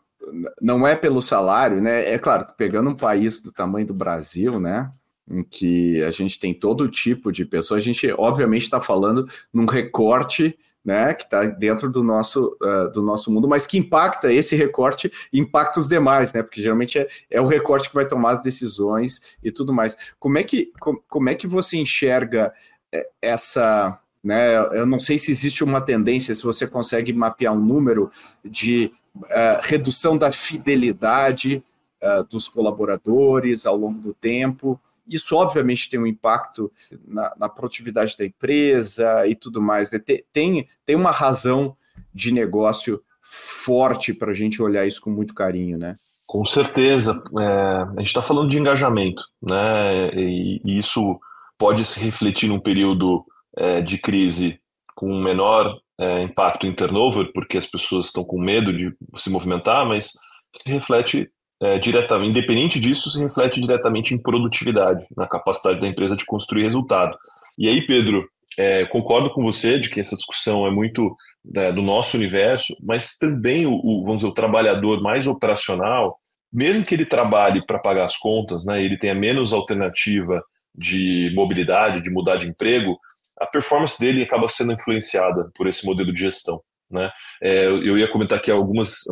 S2: não é pelo salário, né? É claro, pegando um país do tamanho do Brasil, né? Em que a gente tem todo tipo de pessoas, a gente obviamente está falando num recorte né, que está dentro do nosso, uh, do nosso mundo, mas que impacta esse recorte, impacta os demais, né, porque geralmente é, é o recorte que vai tomar as decisões e tudo mais. Como é que, com, como é que você enxerga eh, essa, né, eu não sei se existe uma tendência, se você consegue mapear um número de uh, redução da fidelidade uh, dos colaboradores ao longo do tempo, isso, obviamente, tem um impacto na, na produtividade da empresa e tudo mais. Né? Tem, tem uma razão de negócio forte para a gente olhar isso com muito carinho, né?
S3: Com certeza. É, a gente está falando de engajamento, né? E, e, isso pode se refletir num período é, de crise com menor é, impacto em turnover, porque as pessoas estão com medo de se movimentar, mas se reflete é, diretamente, independente disso, se reflete diretamente em produtividade, na capacidade da empresa de construir resultado. E aí, Pedro, é, concordo com você de que essa discussão é muito né, do nosso universo, mas também o, o, vamos dizer, o trabalhador mais operacional, mesmo que ele trabalhe para pagar as contas, né, ele tenha menos alternativa de mobilidade, de mudar de emprego, a performance dele acaba sendo influenciada por esse modelo de gestão. Né? É, eu ia comentar aqui algumas,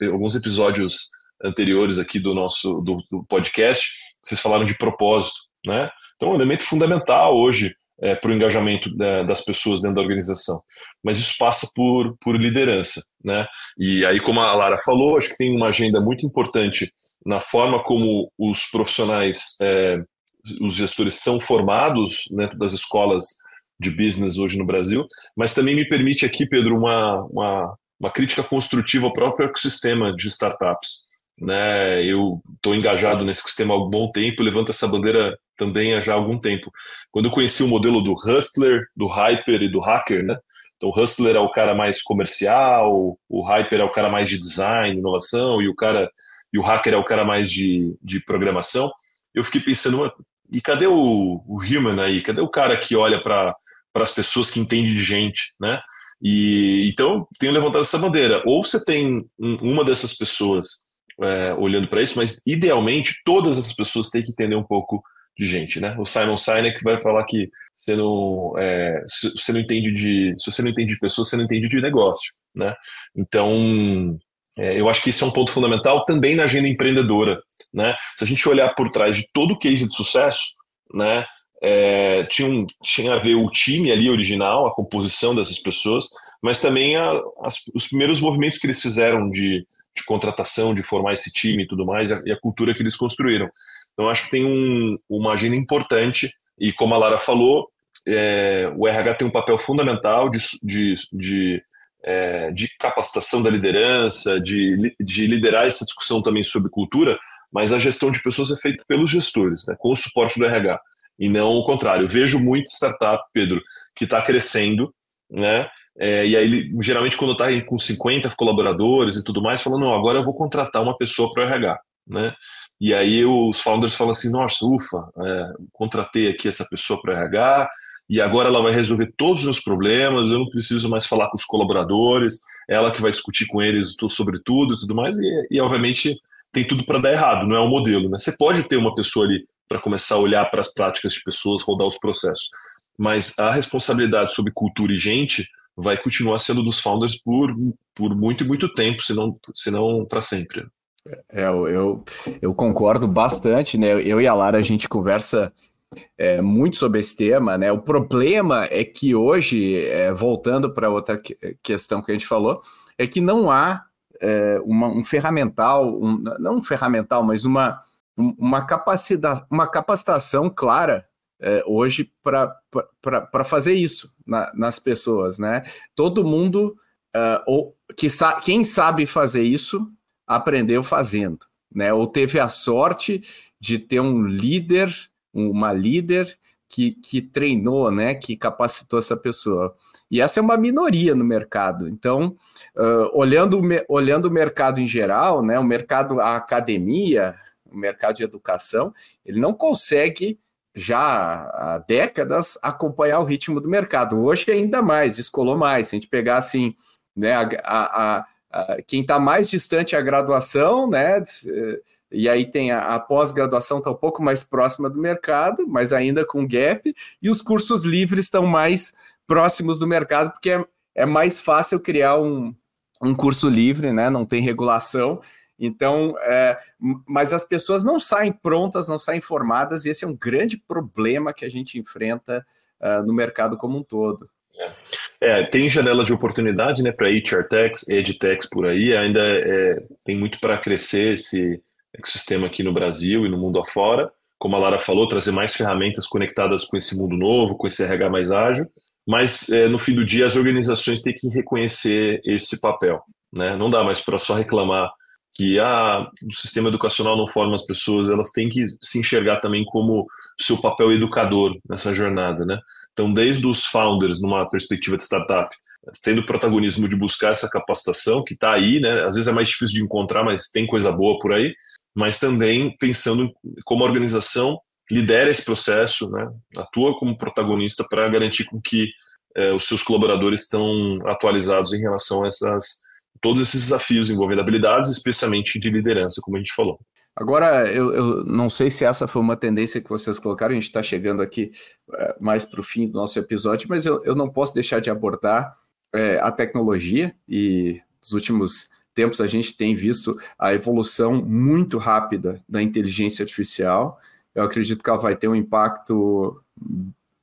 S3: alguns episódios anteriores aqui do nosso do, do podcast, vocês falaram de propósito, né? Então, é um elemento fundamental hoje é, para o engajamento das pessoas dentro da organização. Mas isso passa por, por liderança, né? E aí, como a Lara falou, acho que tem uma agenda muito importante na forma como os profissionais, é, os gestores são formados dentro das escolas de business hoje no Brasil, mas também me permite aqui, Pedro, uma, uma, uma crítica construtiva ao próprio ecossistema de startups né? Eu estou engajado nesse sistema há um bom tempo, levanto essa bandeira também há já algum tempo. Quando eu conheci o modelo do hustler, do hyper e do hacker, né? Então, o hustler é o cara mais comercial, o hyper é o cara mais de design, inovação, e o cara e o hacker é o cara mais de, de programação. Eu fiquei pensando, e cadê o, o human aí? Cadê o cara que olha para as pessoas que entende de gente, né? E então tenho levantado essa bandeira. Ou você tem um, uma dessas pessoas é, olhando para isso, mas idealmente todas essas pessoas têm que entender um pouco de gente, né? O Simon Sinek vai falar que você não, é, você não entende de, se você não entende de pessoas, você não entende de negócio, né? Então, é, eu acho que isso é um ponto fundamental também na agenda empreendedora, né? Se a gente olhar por trás de todo o case de sucesso, né? é, tinha, um, tinha a ver o time ali original, a composição dessas pessoas, mas também a, as, os primeiros movimentos que eles fizeram de, de contratação, de formar esse time e tudo mais, e a, e a cultura que eles construíram. Então, acho que tem um, uma agenda importante, e como a Lara falou, é, o RH tem um papel fundamental de, de, de, é, de capacitação da liderança, de, de liderar essa discussão também sobre cultura, mas a gestão de pessoas é feita pelos gestores, né, com o suporte do RH, e não o contrário. Eu vejo muito startup, Pedro, que está crescendo, né, é, e aí, geralmente, quando está com 50 colaboradores e tudo mais, falando, não, agora eu vou contratar uma pessoa para o RH, né? E aí os founders falam assim, nossa, ufa, é, contratei aqui essa pessoa para o RH e agora ela vai resolver todos os problemas, eu não preciso mais falar com os colaboradores, ela que vai discutir com eles sobre tudo e tudo mais, e, e obviamente tem tudo para dar errado, não é um modelo. Né? Você pode ter uma pessoa ali para começar a olhar para as práticas de pessoas, rodar os processos, mas a responsabilidade sobre cultura e gente vai continuar sendo dos founders por, por muito e muito tempo, se não, se não para sempre.
S2: É, eu, eu, eu, concordo bastante, né? Eu e a Lara, a gente conversa é, muito sobre esse tema, né? O problema é que hoje, é, voltando para outra questão que a gente falou, é que não há é, uma, um ferramental, um, não um ferramental, mas uma, uma, capacidade, uma capacitação clara é, hoje para fazer isso na, nas pessoas, né? Todo mundo, uh, ou que sa quem sabe fazer isso, aprendeu fazendo, né? Ou teve a sorte de ter um líder uma líder que, que treinou, né, que capacitou essa pessoa. E essa é uma minoria no mercado. Então, uh, olhando, olhando o mercado em geral, né, o mercado, a academia, o mercado de educação, ele não consegue já há décadas acompanhar o ritmo do mercado. Hoje ainda mais, descolou mais. Se a gente pegar assim, né, a, a, a quem está mais distante a graduação, né, e aí tem a, a pós-graduação está um pouco mais próxima do mercado, mas ainda com gap, e os cursos livres estão mais próximos do mercado, porque é, é mais fácil criar um, um curso livre, né? Não tem regulação. Então, é, mas as pessoas não saem prontas, não saem formadas, e esse é um grande problema que a gente enfrenta uh, no mercado como um todo.
S3: É, tem janela de oportunidade né, para HR Techs, EdTechs por aí, ainda é, tem muito para crescer esse, ecossistema aqui no Brasil e no mundo afora. Como a Lara falou, trazer mais ferramentas conectadas com esse mundo novo, com esse RH mais ágil. Mas é, no fim do dia, as organizações têm que reconhecer esse papel. Né? Não dá mais para só reclamar que ah, o sistema educacional não forma as pessoas, elas têm que se enxergar também como seu papel educador nessa jornada, né? Então, desde os founders, numa perspectiva de startup, tendo protagonismo de buscar essa capacitação, que está aí, né? Às vezes é mais difícil de encontrar, mas tem coisa boa por aí, mas também pensando como a organização lidera esse processo, né? Atua como protagonista para garantir com que é, os seus colaboradores estão atualizados em relação a essas todos esses desafios envolvendo habilidades, especialmente de liderança, como a gente falou.
S2: Agora, eu, eu não sei se essa foi uma tendência que vocês colocaram, a gente está chegando aqui é, mais para o fim do nosso episódio, mas eu, eu não posso deixar de abordar é, a tecnologia e nos últimos tempos a gente tem visto a evolução muito rápida da inteligência artificial. Eu acredito que ela vai ter um impacto,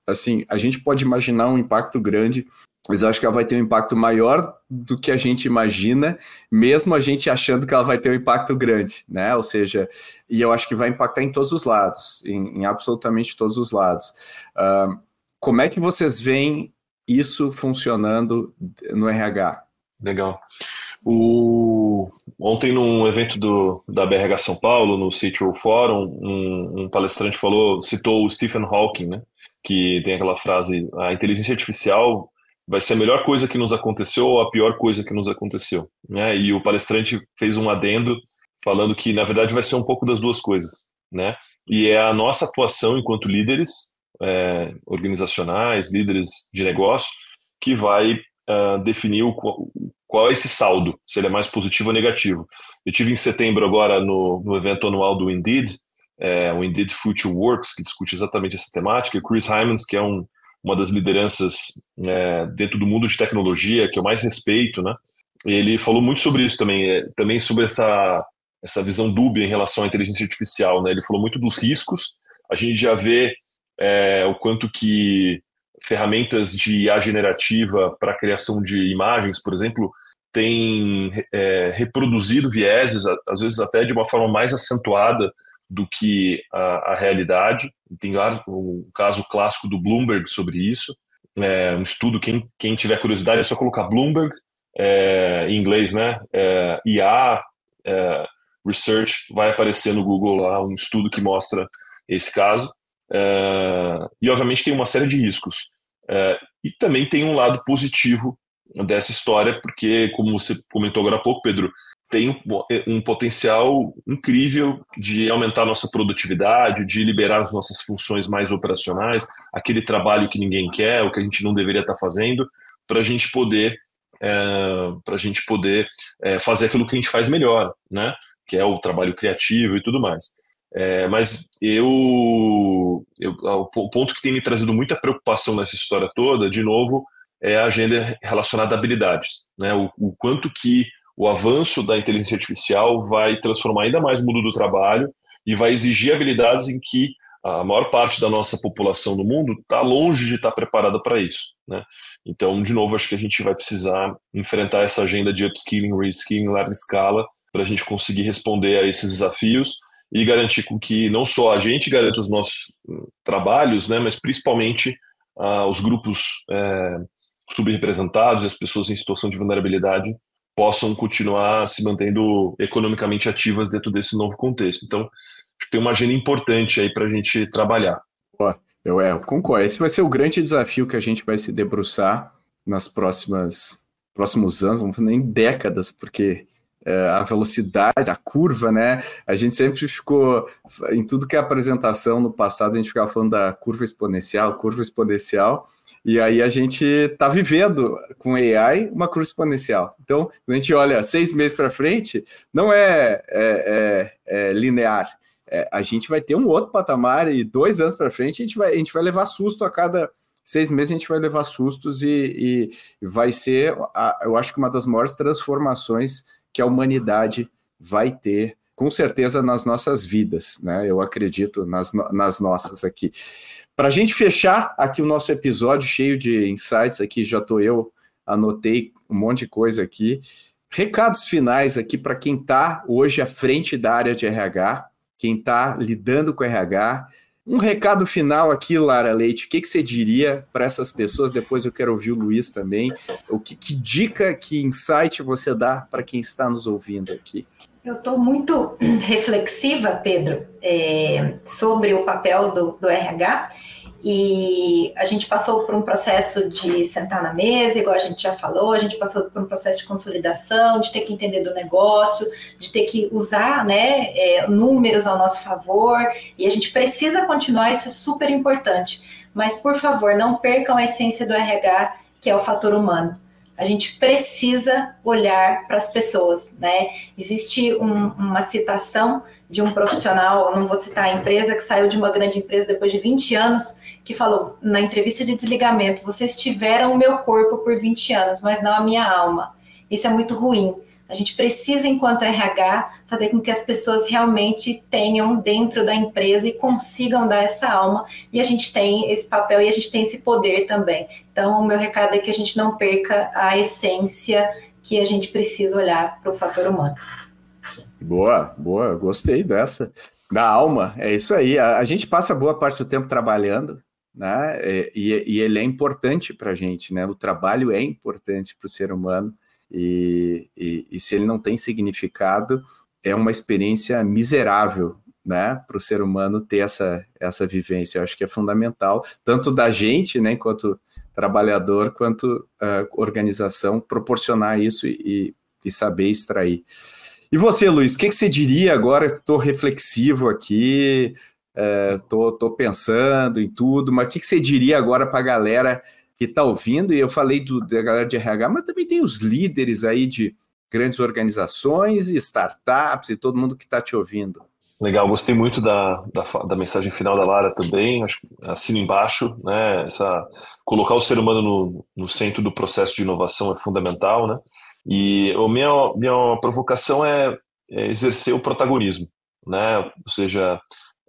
S2: assim, a gente pode imaginar um impacto grande mas eu acho que ela vai ter um impacto maior do que a gente imagina, mesmo a gente achando que ela vai ter um impacto grande, né? Ou seja, e eu acho que vai impactar em todos os lados, em, em absolutamente todos os lados. Uh, como é que vocês veem isso funcionando no RH?
S3: Legal. O... Ontem, num evento do, da BRH São Paulo, no City Forum, um, um palestrante falou, citou o Stephen Hawking, né? que tem aquela frase: a inteligência artificial vai ser a melhor coisa que nos aconteceu ou a pior coisa que nos aconteceu. Né? E o palestrante fez um adendo falando que, na verdade, vai ser um pouco das duas coisas. Né? E é a nossa atuação enquanto líderes é, organizacionais, líderes de negócio, que vai uh, definir o, qual é esse saldo, se ele é mais positivo ou negativo. Eu tive em setembro agora no, no evento anual do Indeed, é, o Indeed Future Works, que discute exatamente essa temática, e o Chris Hymans, que é um uma das lideranças é, dentro do mundo de tecnologia que eu mais respeito, né? Ele falou muito sobre isso também, é, também sobre essa essa visão dúbia em relação à inteligência artificial, né? Ele falou muito dos riscos. A gente já vê é, o quanto que ferramentas de IA generativa para criação de imagens, por exemplo, têm é, reproduzido vieses, às vezes até de uma forma mais acentuada do que a, a realidade. Tem um caso clássico do Bloomberg sobre isso. É, um estudo, quem, quem tiver curiosidade, é só colocar Bloomberg, é, em inglês, né? É, IA é, Research, vai aparecer no Google lá um estudo que mostra esse caso. É, e, obviamente, tem uma série de riscos. É, e também tem um lado positivo dessa história, porque, como você comentou agora há pouco, Pedro, tem um, um potencial incrível de aumentar a nossa produtividade, de liberar as nossas funções mais operacionais, aquele trabalho que ninguém quer, o que a gente não deveria estar fazendo, para a gente poder é, para a gente poder é, fazer aquilo que a gente faz melhor, né? Que é o trabalho criativo e tudo mais. É, mas eu, eu, o ponto que tem me trazido muita preocupação nessa história toda, de novo, é a agenda relacionada a habilidades, né? O, o quanto que o avanço da inteligência artificial vai transformar ainda mais o mundo do trabalho e vai exigir habilidades em que a maior parte da nossa população no mundo está longe de estar tá preparada para isso. Né? Então, de novo, acho que a gente vai precisar enfrentar essa agenda de upskilling, reskilling, larga escala, para a gente conseguir responder a esses desafios e garantir com que não só a gente garanta os nossos hum, trabalhos, né, mas principalmente ah, os grupos é, subrepresentados as pessoas em situação de vulnerabilidade possam continuar se mantendo economicamente ativas dentro desse novo contexto. Então, acho que tem uma agenda importante aí para a gente trabalhar.
S2: Eu, é, eu concordo. Esse vai ser o grande desafio que a gente vai se debruçar nas próximas próximos anos, não nem décadas, porque é, a velocidade, a curva, né? A gente sempre ficou em tudo que é apresentação no passado, a gente ficava falando da curva exponencial, curva exponencial, e aí a gente está vivendo com AI uma curva exponencial. Então, quando a gente olha seis meses para frente, não é, é, é, é linear é, a gente vai ter um outro patamar e dois anos para frente a gente, vai, a gente vai levar susto a cada seis meses, a gente vai levar sustos e, e vai ser, a, eu acho que uma das maiores transformações que a humanidade vai ter, com certeza, nas nossas vidas, né? Eu acredito nas, nas nossas aqui. Para a gente fechar aqui o nosso episódio cheio de insights aqui, já estou eu, anotei um monte de coisa aqui. Recados finais aqui para quem está hoje à frente da área de RH, quem está lidando com RH. Um recado final aqui, Lara Leite, o que, que você diria para essas pessoas? Depois eu quero ouvir o Luiz também. O que, que dica, que insight você dá para quem está nos ouvindo aqui?
S4: Eu estou muito reflexiva, Pedro, é, sobre o papel do, do RH e a gente passou por um processo de sentar na mesa, igual a gente já falou, a gente passou por um processo de consolidação, de ter que entender do negócio, de ter que usar né, é, números ao nosso favor, e a gente precisa continuar, isso é super importante. Mas, por favor, não percam a essência do RH, que é o fator humano. A gente precisa olhar para as pessoas, né? Existe um, uma citação de um profissional, não vou citar a empresa, que saiu de uma grande empresa depois de 20 anos, que falou na entrevista de desligamento: vocês tiveram o meu corpo por 20 anos, mas não a minha alma. Isso é muito ruim. A gente precisa, enquanto RH, fazer com que as pessoas realmente tenham dentro da empresa e consigam dar essa alma. E a gente tem esse papel e a gente tem esse poder também. Então, o meu recado é que a gente não perca a essência que a gente precisa olhar para o fator humano.
S2: Boa, boa, gostei dessa. Da alma, é isso aí. A, a gente passa boa parte do tempo trabalhando, né? E, e ele é importante para a gente, né? O trabalho é importante para o ser humano e, e, e, se ele não tem significado, é uma experiência miserável, né? Para o ser humano ter essa, essa vivência. Eu acho que é fundamental, tanto da gente, né? Enquanto trabalhador, quanto uh, organização, proporcionar isso e, e saber extrair. E você, Luiz, o que, que, você diria agora? Estou reflexivo aqui, Estou é, pensando em tudo, mas o que, que você diria agora para a galera que está ouvindo? E eu falei do, da galera de RH, mas também tem os líderes aí de grandes organizações e startups e todo mundo que está te ouvindo.
S3: Legal, gostei muito da, da, da, mensagem final da Lara também, acho assino embaixo, né, essa, colocar o ser humano no, no centro do processo de inovação é fundamental, né, e a minha, minha provocação é, é exercer o protagonismo, né, ou seja,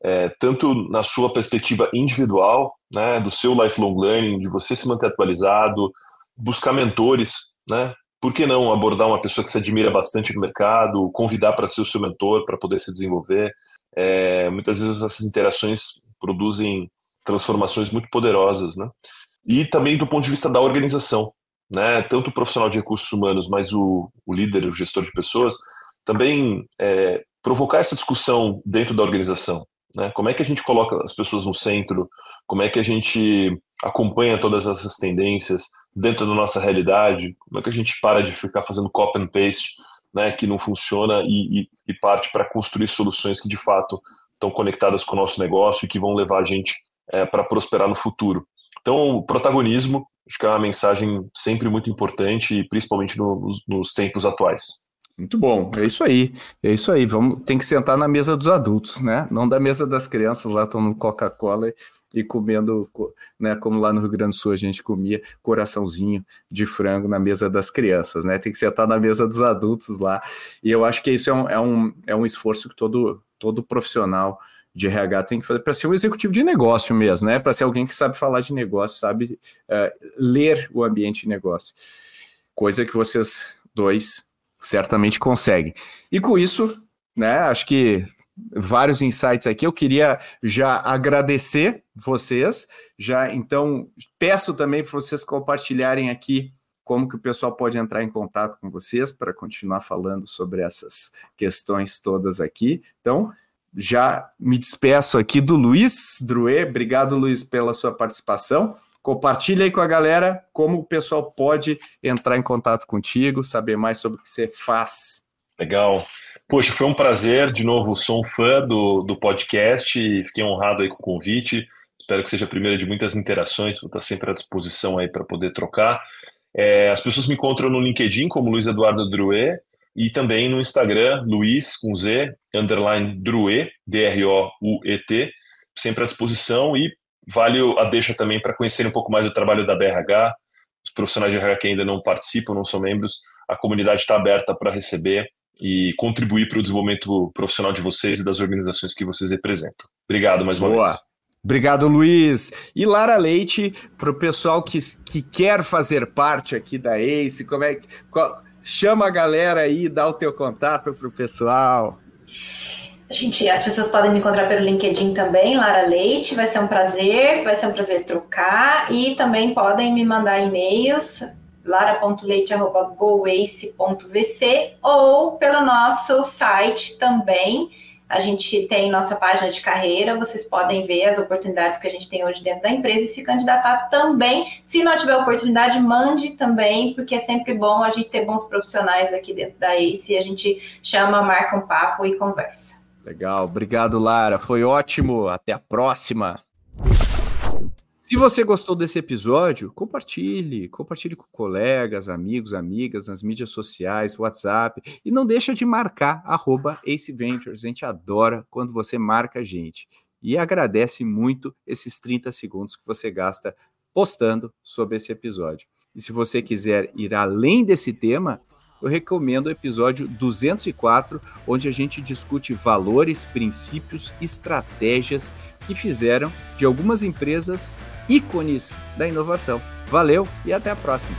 S3: é, tanto na sua perspectiva individual, né, do seu lifelong learning, de você se manter atualizado, buscar mentores, né? Por que não abordar uma pessoa que se admira bastante no mercado, convidar para ser o seu mentor, para poder se desenvolver? É, muitas vezes essas interações produzem transformações muito poderosas, né? E também do ponto de vista da organização, né? Tanto o profissional de recursos humanos, mas o, o líder, o gestor de pessoas, também é, provocar essa discussão dentro da organização. Né? Como é que a gente coloca as pessoas no centro? Como é que a gente acompanha todas essas tendências dentro da nossa realidade? Como é que a gente para de ficar fazendo copy and paste, né, que não funciona e, e, e parte para construir soluções que de fato estão conectadas com o nosso negócio e que vão levar a gente é, para prosperar no futuro. Então, protagonismo, acho que é uma mensagem sempre muito importante, principalmente no, nos, nos tempos atuais.
S2: Muito bom, é isso aí, é isso aí. Vamos, tem que sentar na mesa dos adultos, né? Não da mesa das crianças lá tomando Coca-Cola e comendo, né? Como lá no Rio Grande do Sul a gente comia coraçãozinho de frango na mesa das crianças, né? Tem que sentar na mesa dos adultos lá. E eu acho que isso é um, é um, é um esforço que todo, todo profissional de RH tem que fazer para ser um executivo de negócio mesmo, né? Para ser alguém que sabe falar de negócio, sabe uh, ler o ambiente de negócio. Coisa que vocês dois certamente conseguem. E com isso, né, acho que vários insights aqui. Eu queria já agradecer vocês, já então peço também para vocês compartilharem aqui como que o pessoal pode entrar em contato com vocês para continuar falando sobre essas questões todas aqui. Então, já me despeço aqui do Luiz Druê. Obrigado, Luiz, pela sua participação. Compartilha aí com a galera como o pessoal pode entrar em contato contigo, saber mais sobre o que você faz.
S3: Legal. Poxa, foi um prazer. De novo, sou um fã do, do podcast e fiquei honrado aí com o convite. Espero que seja a primeira de muitas interações. Vou estar sempre à disposição aí para poder trocar. É, as pessoas me encontram no LinkedIn como Luiz Eduardo Druê e também no Instagram, Luiz com Z, underline Druê, D-R-O-U-E-T, sempre à disposição e Vale a deixa também para conhecer um pouco mais do trabalho da BRH, os profissionais de RH que ainda não participam, não são membros, a comunidade está aberta para receber e contribuir para o desenvolvimento profissional de vocês e das organizações que vocês representam. Obrigado mais uma Boa. vez.
S2: Obrigado, Luiz. E Lara Leite, para o pessoal que, que quer fazer parte aqui da ACE, como é que. Qual, chama a galera aí, dá o teu contato para o pessoal.
S4: Gente, as pessoas podem me encontrar pelo LinkedIn também, Lara Leite, vai ser um prazer, vai ser um prazer trocar e também podem me mandar e-mails lara.leite@goace.vc ou pelo nosso site também. A gente tem nossa página de carreira, vocês podem ver as oportunidades que a gente tem hoje dentro da empresa e se candidatar também. Se não tiver oportunidade, mande também, porque é sempre bom a gente ter bons profissionais aqui dentro da ACE. A gente chama, marca um papo e conversa.
S2: Legal, obrigado, Lara. Foi ótimo. Até a próxima. Se você gostou desse episódio, compartilhe, compartilhe com colegas, amigos, amigas, nas mídias sociais, WhatsApp, e não deixa de marcar arroba Ace Ventures. A gente adora quando você marca a gente. E agradece muito esses 30 segundos que você gasta postando sobre esse episódio. E se você quiser ir além desse tema, eu recomendo o episódio 204, onde a gente discute valores, princípios, estratégias que fizeram de algumas empresas ícones da inovação. Valeu e até a próxima!